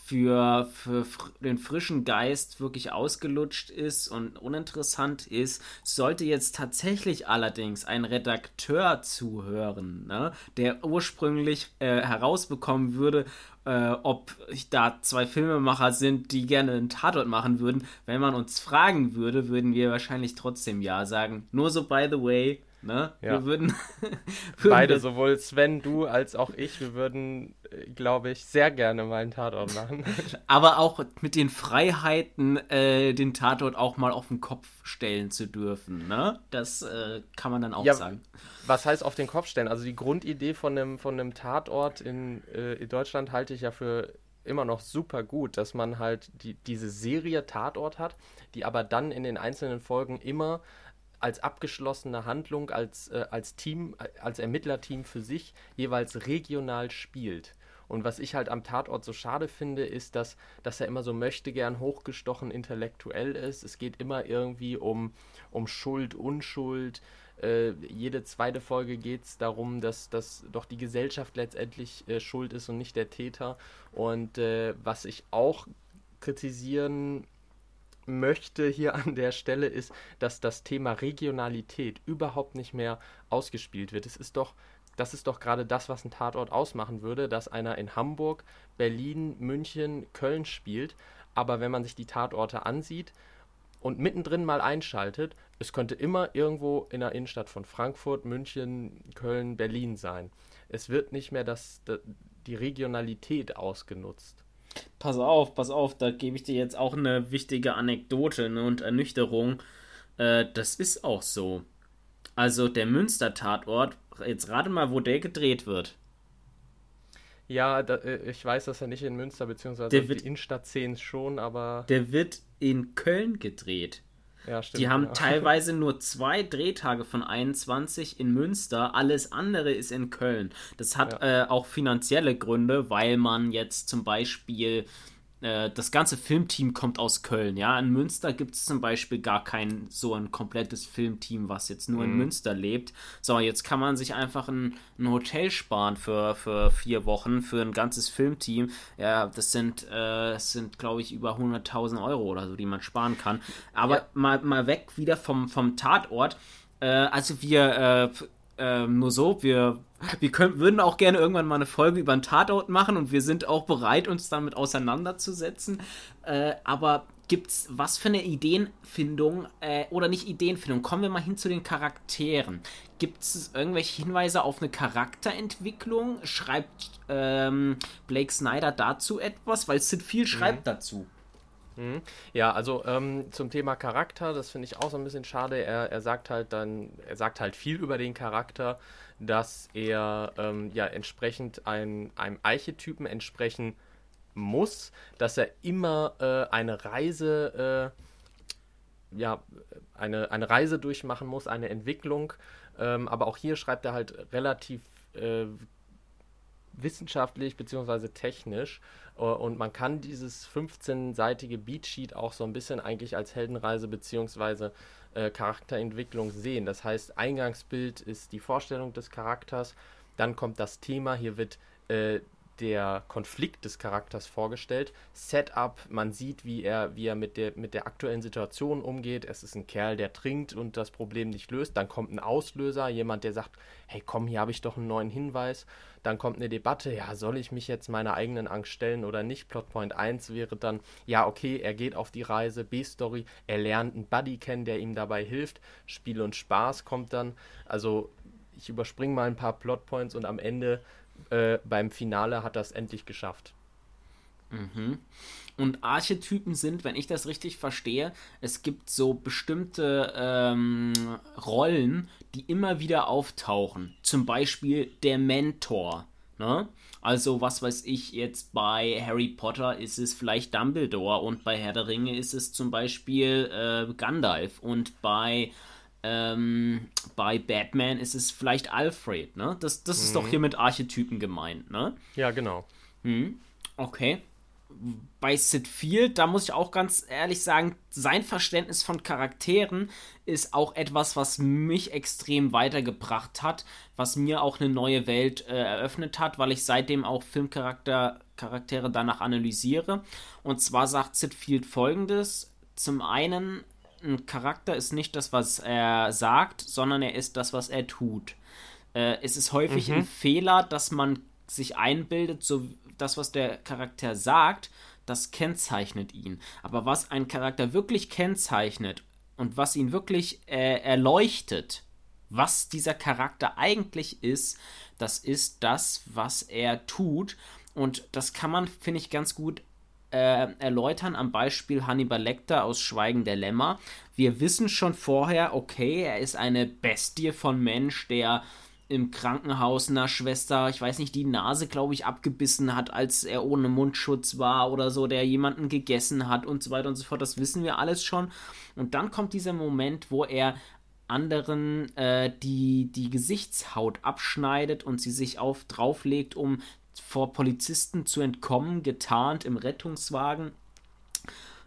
für, für den frischen Geist wirklich ausgelutscht ist und uninteressant ist. Sollte jetzt tatsächlich allerdings ein Redakteur zuhören, ne, der ursprünglich äh, herausbekommen würde, äh, ob da zwei Filmemacher sind, die gerne einen Tatort machen würden, wenn man uns fragen würde, würden wir wahrscheinlich trotzdem ja sagen. Nur so, by the way, Ne? Ja. Wir würden, würden Beide, sowohl Sven, du als auch ich, wir würden, äh, glaube ich, sehr gerne mal einen Tatort machen. Aber auch mit den Freiheiten, äh, den Tatort auch mal auf den Kopf stellen zu dürfen. Ne? Das äh, kann man dann auch ja, sagen. Was heißt auf den Kopf stellen? Also die Grundidee von einem, von einem Tatort in, äh, in Deutschland halte ich ja für immer noch super gut, dass man halt die, diese Serie Tatort hat, die aber dann in den einzelnen Folgen immer als abgeschlossene Handlung, als, äh, als Team, äh, als Ermittlerteam für sich jeweils regional spielt. Und was ich halt am Tatort so schade finde, ist, dass, dass er immer so möchte gern hochgestochen intellektuell ist. Es geht immer irgendwie um, um Schuld, Unschuld. Äh, jede zweite Folge geht es darum, dass, dass doch die Gesellschaft letztendlich äh, schuld ist und nicht der Täter. Und äh, was ich auch kritisieren möchte hier an der Stelle ist, dass das Thema Regionalität überhaupt nicht mehr ausgespielt wird. Es ist doch das ist doch gerade das, was ein Tatort ausmachen würde, dass einer in Hamburg, Berlin, München, Köln spielt. Aber wenn man sich die Tatorte ansieht und mittendrin mal einschaltet, es könnte immer irgendwo in der Innenstadt von Frankfurt, München, Köln, Berlin sein. Es wird nicht mehr das, die Regionalität ausgenutzt. Pass auf, pass auf, da gebe ich dir jetzt auch eine wichtige Anekdote ne, und Ernüchterung. Äh, das ist auch so. Also der Münster-Tatort Jetzt rate mal, wo der gedreht wird. Ja, da, äh, ich weiß, dass er nicht in Münster, beziehungsweise der wird, die Innenstadt-Szenen schon, aber. Der wird in Köln gedreht. Ja, stimmt. Die haben ja. teilweise nur zwei Drehtage von 21 in Münster, alles andere ist in Köln. Das hat ja. äh, auch finanzielle Gründe, weil man jetzt zum Beispiel äh, das ganze Filmteam kommt aus Köln, ja. In Münster gibt es zum Beispiel gar kein so ein komplettes Filmteam, was jetzt nur mhm. in Münster lebt. So, jetzt kann man sich einfach ein, ein, Hotel sparen für, für vier Wochen für ein ganzes Filmteam. Ja, das sind, äh, sind glaube ich, über 100.000 Euro oder so, die man sparen kann. Aber ja. mal, mal weg wieder vom, vom Tatort. Äh, also wir äh, ähm, nur so, wir, wir können, würden auch gerne irgendwann mal eine Folge über einen Tatort machen und wir sind auch bereit, uns damit auseinanderzusetzen. Äh, aber gibt's was für eine Ideenfindung äh, oder nicht Ideenfindung? Kommen wir mal hin zu den Charakteren. Gibt es irgendwelche Hinweise auf eine Charakterentwicklung? Schreibt ähm, Blake Snyder dazu etwas? Weil Sid viel schreibt mhm. dazu. Mhm. Ja, also ähm, zum Thema Charakter, das finde ich auch so ein bisschen schade. Er, er sagt halt dann, er sagt halt viel über den Charakter, dass er ähm, ja entsprechend ein, einem Archetypen entsprechen muss, dass er immer äh, eine Reise, äh, ja, eine, eine Reise durchmachen muss, eine Entwicklung. Ähm, aber auch hier schreibt er halt relativ äh, wissenschaftlich bzw. technisch äh, und man kann dieses 15-seitige Beatsheet auch so ein bisschen eigentlich als Heldenreise bzw. Äh, Charakterentwicklung sehen. Das heißt, Eingangsbild ist die Vorstellung des Charakters, dann kommt das Thema, hier wird äh, der Konflikt des Charakters vorgestellt. Setup, man sieht, wie er, wie er mit, der, mit der aktuellen Situation umgeht. Es ist ein Kerl, der trinkt und das Problem nicht löst. Dann kommt ein Auslöser, jemand, der sagt, hey komm, hier habe ich doch einen neuen Hinweis. Dann kommt eine Debatte, ja, soll ich mich jetzt meiner eigenen Angst stellen oder nicht? Plotpoint 1 wäre dann, ja, okay, er geht auf die Reise, B-Story, er lernt einen Buddy kennen, der ihm dabei hilft. Spiel und Spaß kommt dann. Also ich überspringe mal ein paar Plotpoints und am Ende äh, beim Finale hat das endlich geschafft. Mhm. Und Archetypen sind, wenn ich das richtig verstehe, es gibt so bestimmte ähm, Rollen, die immer wieder auftauchen. Zum Beispiel der Mentor. Ne? Also, was weiß ich, jetzt bei Harry Potter ist es vielleicht Dumbledore und bei Herr der Ringe ist es zum Beispiel äh, Gandalf und bei ähm, bei Batman ist es vielleicht Alfred, ne? Das, das ist mhm. doch hier mit Archetypen gemeint, ne? Ja, genau. Mhm. Okay bei Sid Field, da muss ich auch ganz ehrlich sagen, sein Verständnis von Charakteren ist auch etwas, was mich extrem weitergebracht hat, was mir auch eine neue Welt äh, eröffnet hat, weil ich seitdem auch Filmcharaktere Charaktere danach analysiere. Und zwar sagt Sid Field folgendes: Zum einen, ein Charakter ist nicht das, was er sagt, sondern er ist das, was er tut. Äh, es ist häufig mhm. ein Fehler, dass man sich einbildet, so das, was der Charakter sagt, das kennzeichnet ihn. Aber was ein Charakter wirklich kennzeichnet und was ihn wirklich äh, erleuchtet, was dieser Charakter eigentlich ist, das ist das, was er tut. Und das kann man, finde ich, ganz gut äh, erläutern am Beispiel Hannibal Lecter aus Schweigen der Lämmer. Wir wissen schon vorher, okay, er ist eine Bestie von Mensch, der im Krankenhaus einer Schwester, ich weiß nicht, die Nase, glaube ich, abgebissen hat, als er ohne Mundschutz war oder so, der jemanden gegessen hat und so weiter und so fort. Das wissen wir alles schon. Und dann kommt dieser Moment, wo er anderen äh, die, die Gesichtshaut abschneidet und sie sich auf drauflegt, um vor Polizisten zu entkommen, getarnt im Rettungswagen.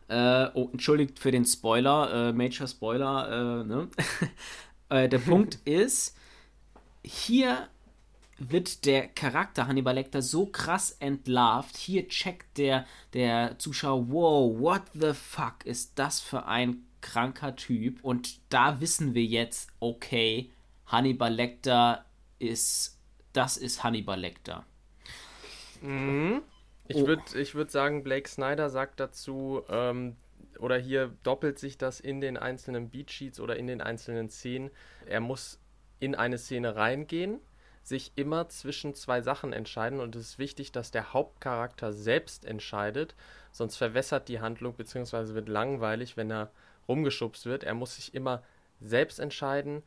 Äh, oh, entschuldigt für den Spoiler, äh, Major Spoiler, äh, ne? Äh, der Punkt ist, hier wird der Charakter Hannibal Lecter so krass entlarvt. Hier checkt der, der Zuschauer, wow, what the fuck ist das für ein kranker Typ? Und da wissen wir jetzt, okay, Hannibal Lecter ist das ist Hannibal Lecter. Mhm. Ich oh. würde ich würd sagen, Blake Snyder sagt dazu, ähm, oder hier doppelt sich das in den einzelnen Beatsheets oder in den einzelnen Szenen. Er muss in eine Szene reingehen, sich immer zwischen zwei Sachen entscheiden und es ist wichtig, dass der Hauptcharakter selbst entscheidet, sonst verwässert die Handlung bzw. wird langweilig, wenn er rumgeschubst wird. Er muss sich immer selbst entscheiden,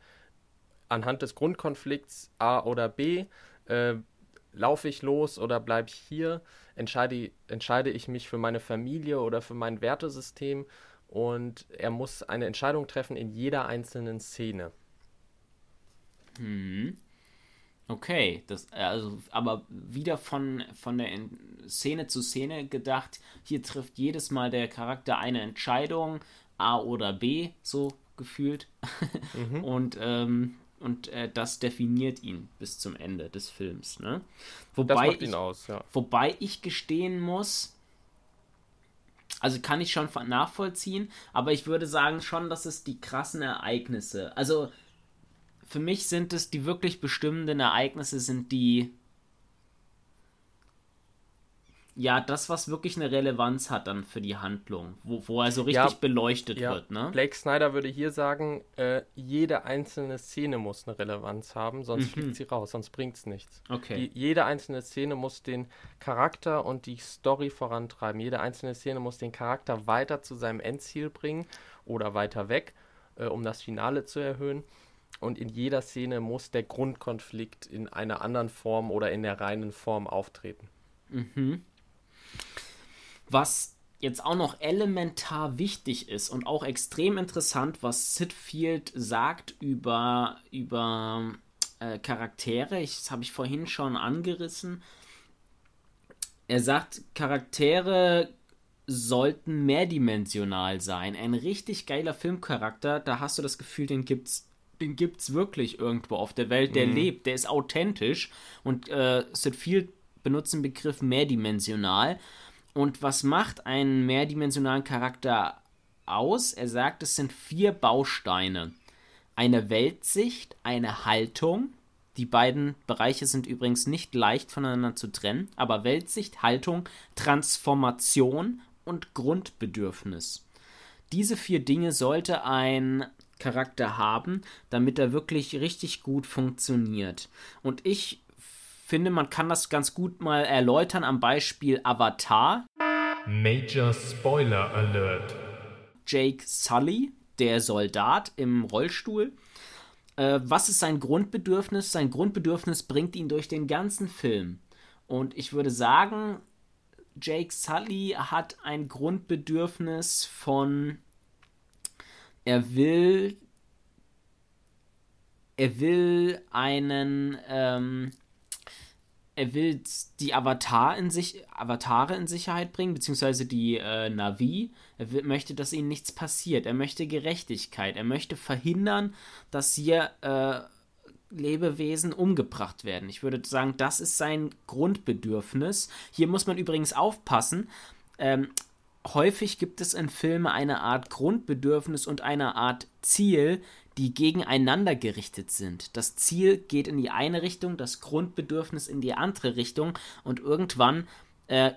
anhand des Grundkonflikts A oder B, äh, laufe ich los oder bleibe ich hier, entscheide, entscheide ich mich für meine Familie oder für mein Wertesystem und er muss eine Entscheidung treffen in jeder einzelnen Szene. Hm. Okay, das, also, aber wieder von, von der Szene zu Szene gedacht, hier trifft jedes Mal der Charakter eine Entscheidung, A oder B, so gefühlt. Mhm. Und ähm, und äh, das definiert ihn bis zum Ende des Films. Ne? Wobei, ich, aus, ja. wobei ich gestehen muss, also kann ich schon nachvollziehen, aber ich würde sagen schon, dass es die krassen Ereignisse, also für mich sind es die wirklich bestimmenden Ereignisse, sind die ja, das, was wirklich eine Relevanz hat dann für die Handlung, wo, wo er so richtig ja, beleuchtet ja. wird, ne? Blake Snyder würde hier sagen, äh, jede einzelne Szene muss eine Relevanz haben, sonst mhm. fliegt sie raus, sonst bringt es nichts. Okay. Die, jede einzelne Szene muss den Charakter und die Story vorantreiben. Jede einzelne Szene muss den Charakter weiter zu seinem Endziel bringen oder weiter weg, äh, um das Finale zu erhöhen. Und in jeder Szene muss der Grundkonflikt in einer anderen Form oder in der reinen Form auftreten. Mhm. Was jetzt auch noch elementar wichtig ist und auch extrem interessant, was Sid Field sagt über, über äh, Charaktere, ich, das habe ich vorhin schon angerissen. Er sagt, Charaktere sollten mehrdimensional sein. Ein richtig geiler Filmcharakter, da hast du das Gefühl, den gibt's den gibt's wirklich irgendwo auf der Welt, der mhm. lebt, der ist authentisch und äh, Sid Field benutzt den Begriff mehrdimensional und was macht einen mehrdimensionalen Charakter aus? Er sagt, es sind vier Bausteine. Eine Weltsicht, eine Haltung. Die beiden Bereiche sind übrigens nicht leicht voneinander zu trennen, aber Weltsicht, Haltung, Transformation und Grundbedürfnis. Diese vier Dinge sollte ein Charakter haben, damit er wirklich richtig gut funktioniert. Und ich finde, man kann das ganz gut mal erläutern am Beispiel Avatar. Major Spoiler Alert. Jake Sully, der Soldat im Rollstuhl. Äh, was ist sein Grundbedürfnis? Sein Grundbedürfnis bringt ihn durch den ganzen Film. Und ich würde sagen, Jake Sully hat ein Grundbedürfnis von er will er will einen ähm, er will die Avatar in sich, Avatare in Sicherheit bringen, beziehungsweise die äh, Navi. Er will, möchte, dass ihnen nichts passiert. Er möchte Gerechtigkeit. Er möchte verhindern, dass hier äh, Lebewesen umgebracht werden. Ich würde sagen, das ist sein Grundbedürfnis. Hier muss man übrigens aufpassen. Ähm, häufig gibt es in Filmen eine Art Grundbedürfnis und eine Art Ziel, die gegeneinander gerichtet sind. Das Ziel geht in die eine Richtung, das Grundbedürfnis in die andere Richtung und irgendwann äh,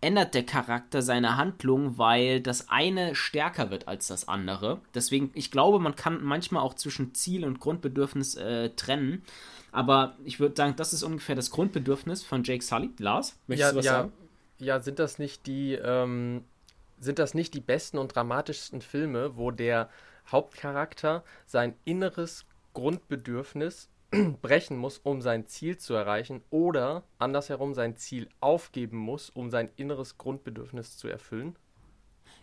ändert der Charakter seine Handlung, weil das eine stärker wird als das andere. Deswegen, ich glaube, man kann manchmal auch zwischen Ziel und Grundbedürfnis äh, trennen. Aber ich würde sagen, das ist ungefähr das Grundbedürfnis von Jake Sully. Lars, möchtest ja, du was ja, sagen? Ja, sind das nicht die, ähm, sind das nicht die besten und dramatischsten Filme, wo der Hauptcharakter sein inneres Grundbedürfnis brechen muss, um sein Ziel zu erreichen, oder andersherum sein Ziel aufgeben muss, um sein inneres Grundbedürfnis zu erfüllen?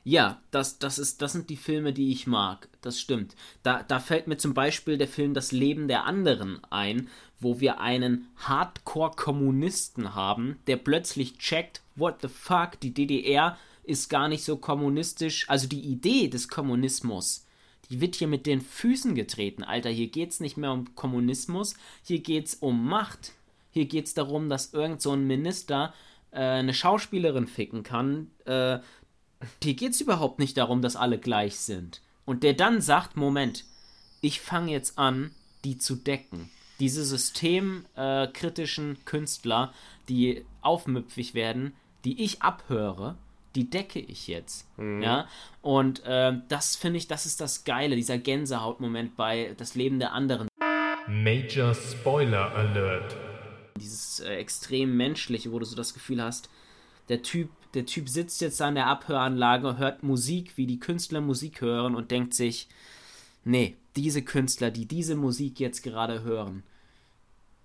Ja, das, das, ist, das sind die Filme, die ich mag. Das stimmt. Da, da fällt mir zum Beispiel der Film Das Leben der anderen ein, wo wir einen Hardcore-Kommunisten haben, der plötzlich checkt, what the fuck, die DDR ist gar nicht so kommunistisch. Also die Idee des Kommunismus die wird hier mit den Füßen getreten, Alter. Hier geht's nicht mehr um Kommunismus, hier geht's um Macht. Hier geht's darum, dass irgend so ein Minister äh, eine Schauspielerin ficken kann. Äh, hier geht's überhaupt nicht darum, dass alle gleich sind. Und der dann sagt, Moment, ich fange jetzt an, die zu decken. Diese systemkritischen äh, Künstler, die aufmüpfig werden, die ich abhöre, die decke ich jetzt. Mhm. Ja. Und äh, das finde ich, das ist das Geile, dieser Gänsehautmoment bei Das Leben der anderen. Major Spoiler Alert. Dieses äh, extrem menschliche, wo du so das Gefühl hast, der Typ, der Typ sitzt jetzt an der Abhöranlage, hört Musik, wie die Künstler Musik hören und denkt sich, nee, diese Künstler, die diese Musik jetzt gerade hören,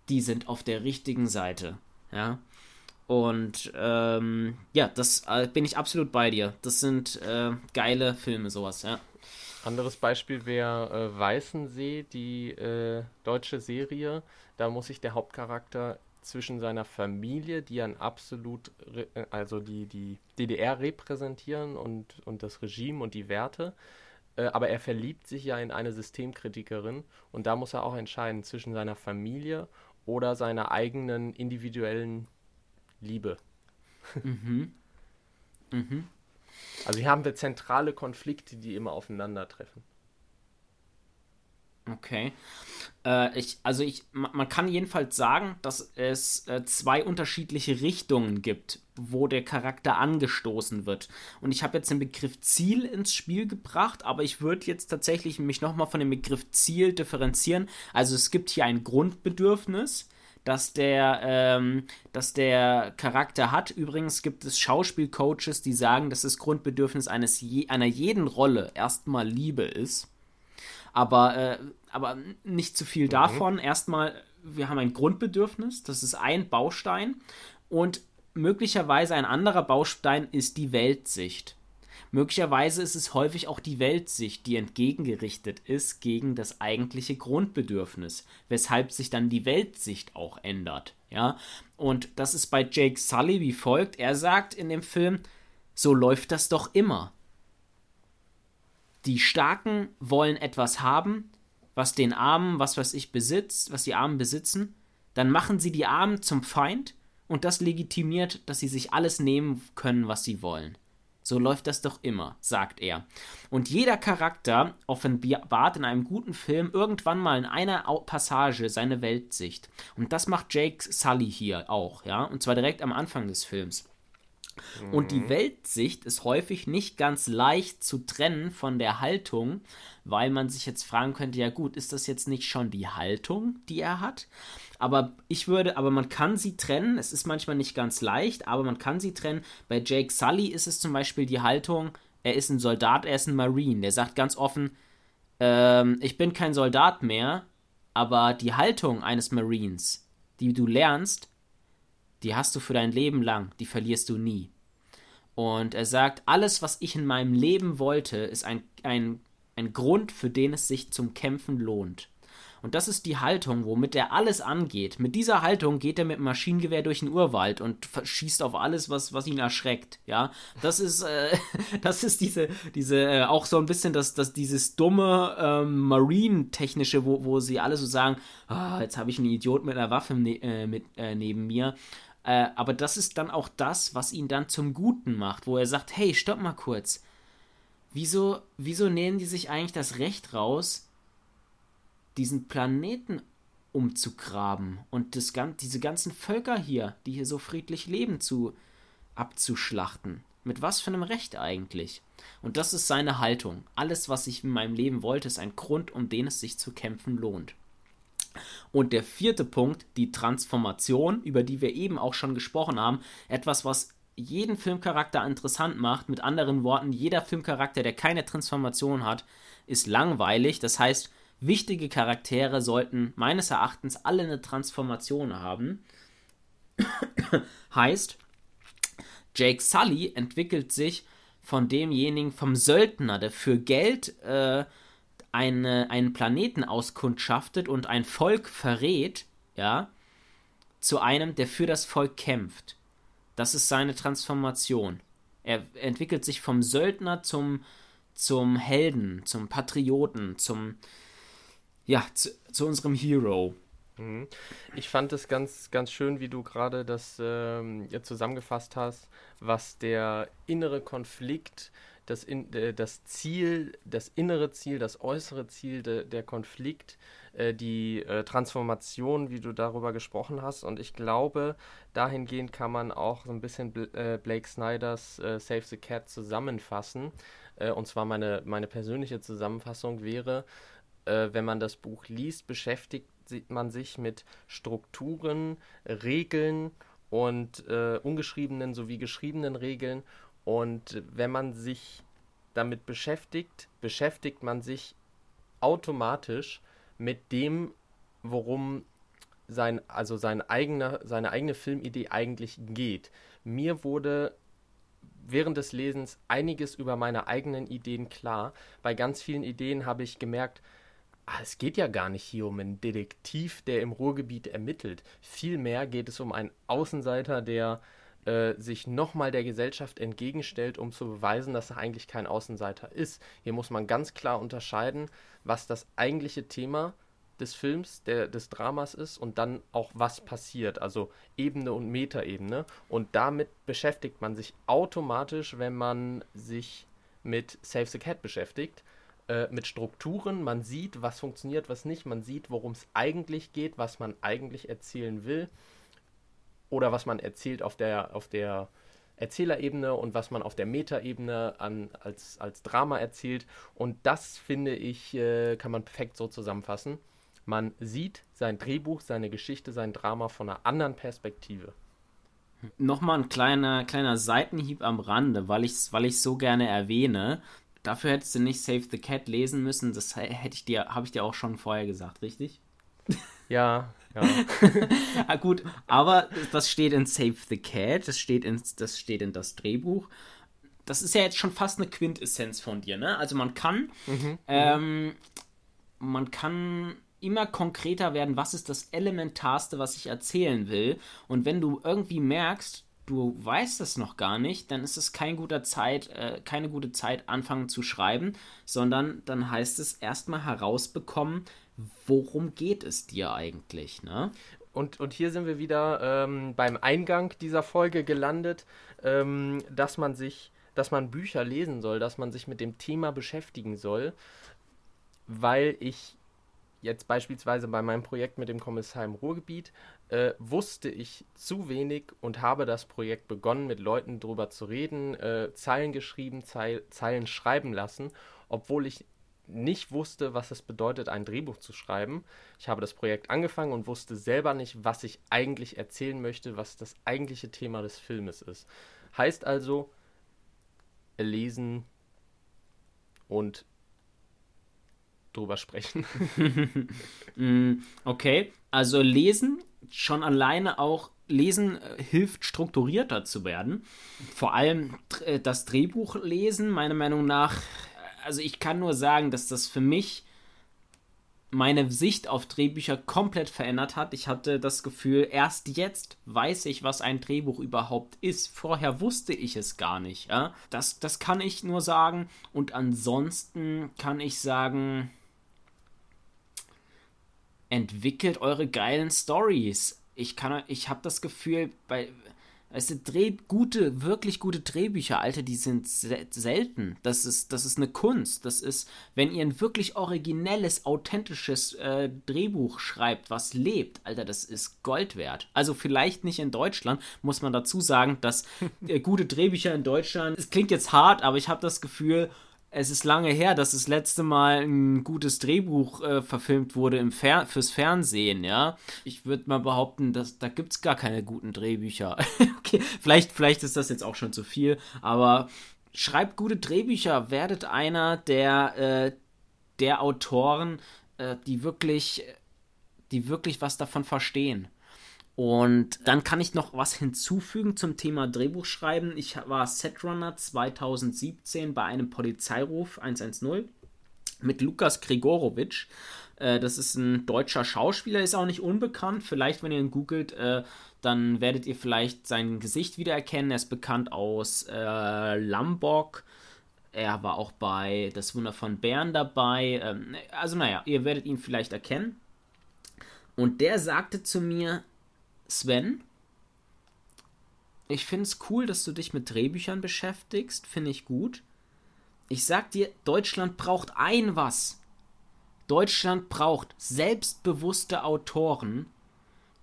die sind auf der richtigen Seite. Ja. Und ähm, ja, das äh, bin ich absolut bei dir. Das sind äh, geile Filme, sowas, ja. Anderes Beispiel wäre äh, Weißensee, die äh, deutsche Serie. Da muss sich der Hauptcharakter zwischen seiner Familie, die ein absolut, äh, also die, die DDR repräsentieren und, und das Regime und die Werte, äh, aber er verliebt sich ja in eine Systemkritikerin und da muss er auch entscheiden zwischen seiner Familie oder seiner eigenen individuellen Liebe. Mhm. Mhm. Also hier haben wir zentrale Konflikte, die immer aufeinandertreffen. Okay. Äh, ich, also ich, man kann jedenfalls sagen, dass es äh, zwei unterschiedliche Richtungen gibt, wo der Charakter angestoßen wird. Und ich habe jetzt den Begriff Ziel ins Spiel gebracht, aber ich würde jetzt tatsächlich mich nochmal von dem Begriff Ziel differenzieren. Also es gibt hier ein Grundbedürfnis, dass der, ähm, dass der Charakter hat. Übrigens gibt es Schauspielcoaches, die sagen, dass das Grundbedürfnis eines je, einer jeden Rolle erstmal Liebe ist. Aber, äh, aber nicht zu viel mhm. davon. Erstmal, wir haben ein Grundbedürfnis, das ist ein Baustein. Und möglicherweise ein anderer Baustein ist die Weltsicht. Möglicherweise ist es häufig auch die Weltsicht, die entgegengerichtet ist gegen das eigentliche Grundbedürfnis, weshalb sich dann die Weltsicht auch ändert. Ja, und das ist bei Jake Sully wie folgt: Er sagt in dem Film, so läuft das doch immer. Die Starken wollen etwas haben, was den Armen, was weiß ich, besitzt, was die Armen besitzen, dann machen sie die Armen zum Feind und das legitimiert, dass sie sich alles nehmen können, was sie wollen. So läuft das doch immer, sagt er. Und jeder Charakter offenbart in einem guten Film irgendwann mal in einer Passage seine Weltsicht. Und das macht Jake Sully hier auch, ja, und zwar direkt am Anfang des Films. Und die mhm. Weltsicht ist häufig nicht ganz leicht zu trennen von der Haltung, weil man sich jetzt fragen könnte, ja gut, ist das jetzt nicht schon die Haltung, die er hat? Aber ich würde, aber man kann sie trennen. Es ist manchmal nicht ganz leicht, aber man kann sie trennen. Bei Jake Sully ist es zum Beispiel die Haltung, er ist ein Soldat, er ist ein Marine. Der sagt ganz offen, ähm, ich bin kein Soldat mehr, aber die Haltung eines Marines, die du lernst, die hast du für dein Leben lang, die verlierst du nie. Und er sagt, alles, was ich in meinem Leben wollte, ist ein, ein, ein Grund, für den es sich zum Kämpfen lohnt. Und das ist die Haltung, womit er alles angeht. Mit dieser Haltung geht er mit dem Maschinengewehr durch den Urwald und schießt auf alles, was, was ihn erschreckt. Ja, das ist, äh, das ist diese, diese, äh, auch so ein bisschen das, das dieses dumme ähm, Marine-technische, wo, wo sie alle so sagen, oh, jetzt habe ich einen Idiot mit einer Waffe ne äh, mit, äh, neben mir. Äh, aber das ist dann auch das, was ihn dann zum Guten macht, wo er sagt, hey, stopp mal kurz. Wieso, wieso nehmen die sich eigentlich das Recht raus, diesen Planeten umzugraben und das, diese ganzen Völker hier, die hier so friedlich leben, zu abzuschlachten? Mit was für einem Recht eigentlich? Und das ist seine Haltung. Alles, was ich in meinem Leben wollte, ist ein Grund, um den es sich zu kämpfen lohnt. Und der vierte Punkt, die Transformation, über die wir eben auch schon gesprochen haben, etwas, was jeden Filmcharakter interessant macht. Mit anderen Worten, jeder Filmcharakter, der keine Transformation hat, ist langweilig. Das heißt, wichtige Charaktere sollten meines Erachtens alle eine Transformation haben. heißt, Jake Sully entwickelt sich von demjenigen, vom Söldner, der für Geld äh, eine, einen Planeten auskundschaftet und ein Volk verrät, ja, zu einem, der für das Volk kämpft. Das ist seine Transformation. Er entwickelt sich vom Söldner zum, zum Helden, zum Patrioten, zum, ja, zu, zu unserem Hero. Mhm. Ich fand es ganz, ganz schön, wie du gerade das ähm, zusammengefasst hast, was der innere Konflikt das, in, äh, das Ziel, das innere Ziel, das äußere Ziel, de, der Konflikt, äh, die äh, Transformation, wie du darüber gesprochen hast. Und ich glaube, dahingehend kann man auch so ein bisschen Bl Blake Snyders Save the Cat zusammenfassen. Und zwar meine, meine persönliche Zusammenfassung wäre, wenn man das Buch liest, beschäftigt man sich mit Strukturen, Regeln und ungeschriebenen sowie geschriebenen Regeln und wenn man sich damit beschäftigt, beschäftigt man sich automatisch mit dem, worum sein, also sein eigener, seine eigene Filmidee eigentlich geht. Mir wurde während des Lesens einiges über meine eigenen Ideen klar. Bei ganz vielen Ideen habe ich gemerkt, ah, es geht ja gar nicht hier um einen Detektiv, der im Ruhrgebiet ermittelt. Vielmehr geht es um einen Außenseiter, der äh, sich nochmal der Gesellschaft entgegenstellt, um zu beweisen, dass er eigentlich kein Außenseiter ist. Hier muss man ganz klar unterscheiden, was das eigentliche Thema des Films, der, des Dramas ist und dann auch was passiert, also Ebene und Metaebene. Und damit beschäftigt man sich automatisch, wenn man sich mit Save the Cat beschäftigt, äh, mit Strukturen. Man sieht, was funktioniert, was nicht. Man sieht, worum es eigentlich geht, was man eigentlich erzählen will oder was man erzählt auf der, auf der Erzählerebene und was man auf der Metaebene an, als, als Drama erzählt. Und das, finde ich, äh, kann man perfekt so zusammenfassen. Man sieht sein Drehbuch, seine Geschichte, sein Drama von einer anderen Perspektive. Nochmal ein kleiner, kleiner Seitenhieb am Rande, weil ich es weil so gerne erwähne. Dafür hättest du nicht Save the Cat lesen müssen. Das hätte ich dir, habe ich dir auch schon vorher gesagt, richtig? Ja, ja. ah, gut, aber das steht in Save the Cat, das steht in das, steht in das Drehbuch. Das ist ja jetzt schon fast eine Quintessenz von dir, ne? Also man kann, mhm. ähm, man kann immer konkreter werden, was ist das Elementarste, was ich erzählen will. Und wenn du irgendwie merkst, du weißt es noch gar nicht, dann ist es kein guter Zeit, äh, keine gute Zeit, anfangen zu schreiben, sondern dann heißt es erstmal herausbekommen, worum geht es dir eigentlich, ne? Und, und hier sind wir wieder ähm, beim Eingang dieser Folge gelandet, ähm, dass man sich, dass man Bücher lesen soll, dass man sich mit dem Thema beschäftigen soll, weil ich jetzt beispielsweise bei meinem Projekt mit dem Kommissar im Ruhrgebiet äh, wusste ich zu wenig und habe das Projekt begonnen, mit Leuten drüber zu reden, äh, Zeilen geschrieben, Zeil, Zeilen schreiben lassen, obwohl ich nicht wusste, was es bedeutet, ein Drehbuch zu schreiben. Ich habe das Projekt angefangen und wusste selber nicht, was ich eigentlich erzählen möchte, was das eigentliche Thema des Filmes ist. Heißt also, lesen und drüber sprechen. Mm, okay, also lesen schon alleine auch Lesen äh, hilft strukturierter zu werden. Vor allem äh, das Drehbuch lesen, meiner Meinung nach also ich kann nur sagen, dass das für mich meine Sicht auf Drehbücher komplett verändert hat. Ich hatte das Gefühl, erst jetzt weiß ich, was ein Drehbuch überhaupt ist. Vorher wusste ich es gar nicht. Ja? Das, das kann ich nur sagen. Und ansonsten kann ich sagen, entwickelt eure geilen Stories. Ich ich habe das Gefühl, bei Weißt du, Dreh, gute, wirklich gute Drehbücher, Alter, die sind se selten. Das ist, das ist eine Kunst. Das ist, wenn ihr ein wirklich originelles, authentisches äh, Drehbuch schreibt, was lebt, Alter, das ist Gold wert. Also vielleicht nicht in Deutschland, muss man dazu sagen, dass äh, gute Drehbücher in Deutschland, es klingt jetzt hart, aber ich habe das Gefühl, es ist lange her, dass das letzte Mal ein gutes Drehbuch äh, verfilmt wurde im Fer fürs Fernsehen, ja. Ich würde mal behaupten, dass da gibt es gar keine guten Drehbücher. okay, vielleicht, vielleicht ist das jetzt auch schon zu viel, aber schreibt gute Drehbücher, werdet einer der, äh, der Autoren, äh, die wirklich, die wirklich was davon verstehen. Und dann kann ich noch was hinzufügen zum Thema Drehbuchschreiben. Ich war Setrunner 2017 bei einem Polizeiruf 110 mit Lukas Grigorowitsch. Äh, das ist ein deutscher Schauspieler, ist auch nicht unbekannt. Vielleicht, wenn ihr ihn googelt, äh, dann werdet ihr vielleicht sein Gesicht wiedererkennen. Er ist bekannt aus äh, Lambok. Er war auch bei Das Wunder von Bern dabei. Ähm, also naja, ihr werdet ihn vielleicht erkennen. Und der sagte zu mir, Sven, ich finde es cool, dass du dich mit Drehbüchern beschäftigst, finde ich gut. Ich sag dir, Deutschland braucht ein was. Deutschland braucht selbstbewusste Autoren,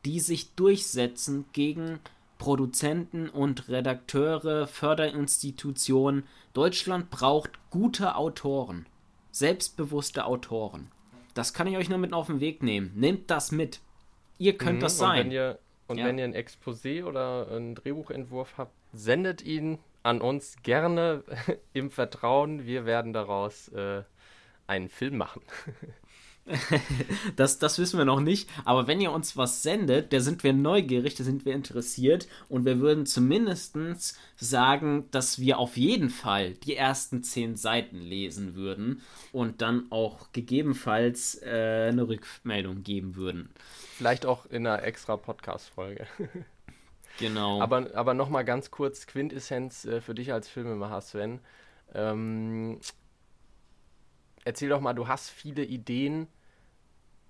die sich durchsetzen gegen Produzenten und Redakteure, Förderinstitutionen. Deutschland braucht gute Autoren, selbstbewusste Autoren. Das kann ich euch nur mit auf den Weg nehmen. Nehmt das mit. Ihr könnt mhm, das sein. Wenn ihr, und ja. wenn ihr ein Exposé oder einen Drehbuchentwurf habt, sendet ihn an uns gerne im Vertrauen. Wir werden daraus äh, einen Film machen. das, das wissen wir noch nicht. Aber wenn ihr uns was sendet, da sind wir neugierig, da sind wir interessiert und wir würden zumindest sagen, dass wir auf jeden Fall die ersten zehn Seiten lesen würden und dann auch gegebenenfalls äh, eine Rückmeldung geben würden. Vielleicht auch in einer extra Podcast-Folge. genau. Aber, aber nochmal ganz kurz: Quintessenz äh, für dich als Filmemacher, Sven. Ähm, erzähl doch mal, du hast viele Ideen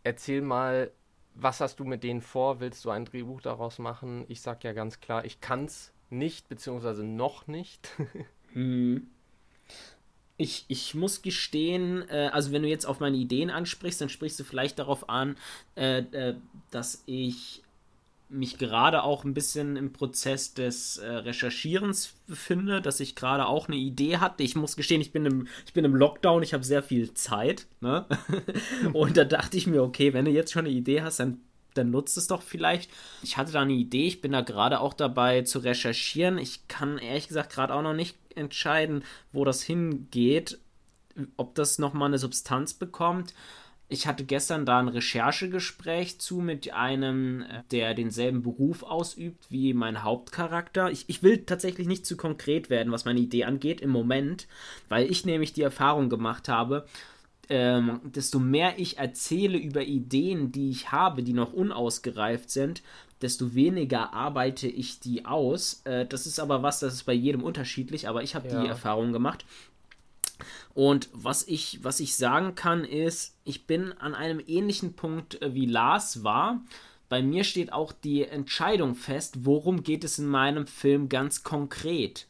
erzähl mal, was hast du mit denen vor? Willst du ein Drehbuch daraus machen? Ich sag ja ganz klar, ich kann's nicht, beziehungsweise noch nicht. hm. Ich, ich muss gestehen, äh, also wenn du jetzt auf meine Ideen ansprichst, dann sprichst du vielleicht darauf an, äh, äh, dass ich mich gerade auch ein bisschen im Prozess des äh, Recherchierens befinde, dass ich gerade auch eine Idee hatte. Ich muss gestehen, ich bin im, ich bin im Lockdown, ich habe sehr viel Zeit. Ne? und da dachte ich mir, okay, wenn du jetzt schon eine Idee hast, dann, dann nutzt es doch vielleicht. Ich hatte da eine Idee, ich bin da gerade auch dabei zu recherchieren. Ich kann ehrlich gesagt gerade auch noch nicht entscheiden, wo das hingeht, ob das nochmal eine Substanz bekommt ich hatte gestern da ein Recherchegespräch zu mit einem, äh, der denselben Beruf ausübt wie mein Hauptcharakter. Ich, ich will tatsächlich nicht zu konkret werden, was meine Idee angeht im Moment, weil ich nämlich die Erfahrung gemacht habe, ähm, desto mehr ich erzähle über Ideen, die ich habe, die noch unausgereift sind, desto weniger arbeite ich die aus. Äh, das ist aber was, das ist bei jedem unterschiedlich, aber ich habe ja. die Erfahrung gemacht. Und was ich, was ich sagen kann, ist, ich bin an einem ähnlichen Punkt äh, wie Lars war. Bei mir steht auch die Entscheidung fest, worum geht es in meinem Film ganz konkret.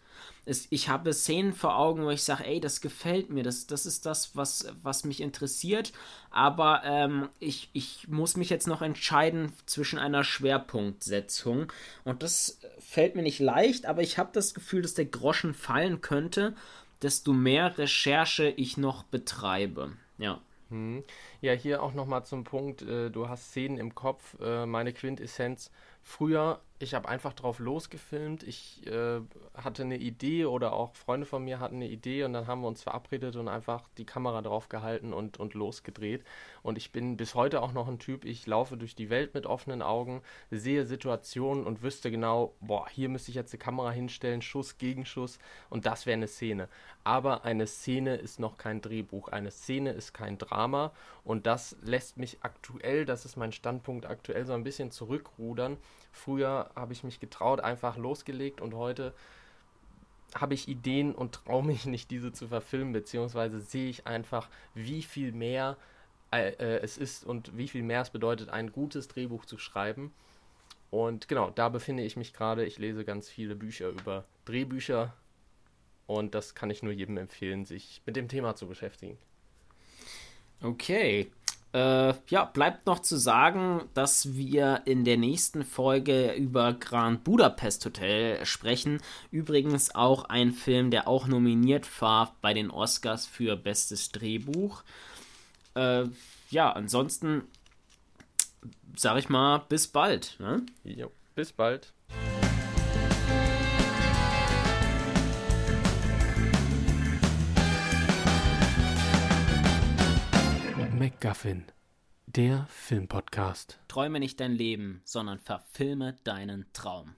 Es, ich habe Szenen vor Augen, wo ich sage, ey, das gefällt mir, das, das ist das, was, was mich interessiert, aber ähm, ich, ich muss mich jetzt noch entscheiden zwischen einer Schwerpunktsetzung und das fällt mir nicht leicht, aber ich habe das Gefühl, dass der Groschen fallen könnte desto mehr Recherche ich noch betreibe. Ja. Hm. Ja, hier auch nochmal zum Punkt, äh, du hast Szenen im Kopf, äh, meine Quintessenz. Früher ich habe einfach drauf losgefilmt. Ich äh, hatte eine Idee oder auch Freunde von mir hatten eine Idee und dann haben wir uns verabredet und einfach die Kamera drauf gehalten und, und losgedreht. Und ich bin bis heute auch noch ein Typ, ich laufe durch die Welt mit offenen Augen, sehe Situationen und wüsste genau, boah, hier müsste ich jetzt eine Kamera hinstellen, Schuss, Gegenschuss und das wäre eine Szene. Aber eine Szene ist noch kein Drehbuch, eine Szene ist kein Drama und das lässt mich aktuell, das ist mein Standpunkt aktuell so ein bisschen zurückrudern Früher habe ich mich getraut, einfach losgelegt und heute habe ich Ideen und traue mich nicht, diese zu verfilmen, beziehungsweise sehe ich einfach, wie viel mehr äh, äh, es ist und wie viel mehr es bedeutet, ein gutes Drehbuch zu schreiben. Und genau, da befinde ich mich gerade. Ich lese ganz viele Bücher über Drehbücher und das kann ich nur jedem empfehlen, sich mit dem Thema zu beschäftigen. Okay, äh, ja, bleibt noch zu sagen, dass wir in der nächsten Folge über Grand Budapest Hotel sprechen. Übrigens auch ein Film, der auch nominiert war bei den Oscars für bestes Drehbuch. Äh, ja, ansonsten sag ich mal, bis bald. Ne? Jo, bis bald. MacGuffin, der Filmpodcast. Träume nicht dein Leben, sondern verfilme deinen Traum.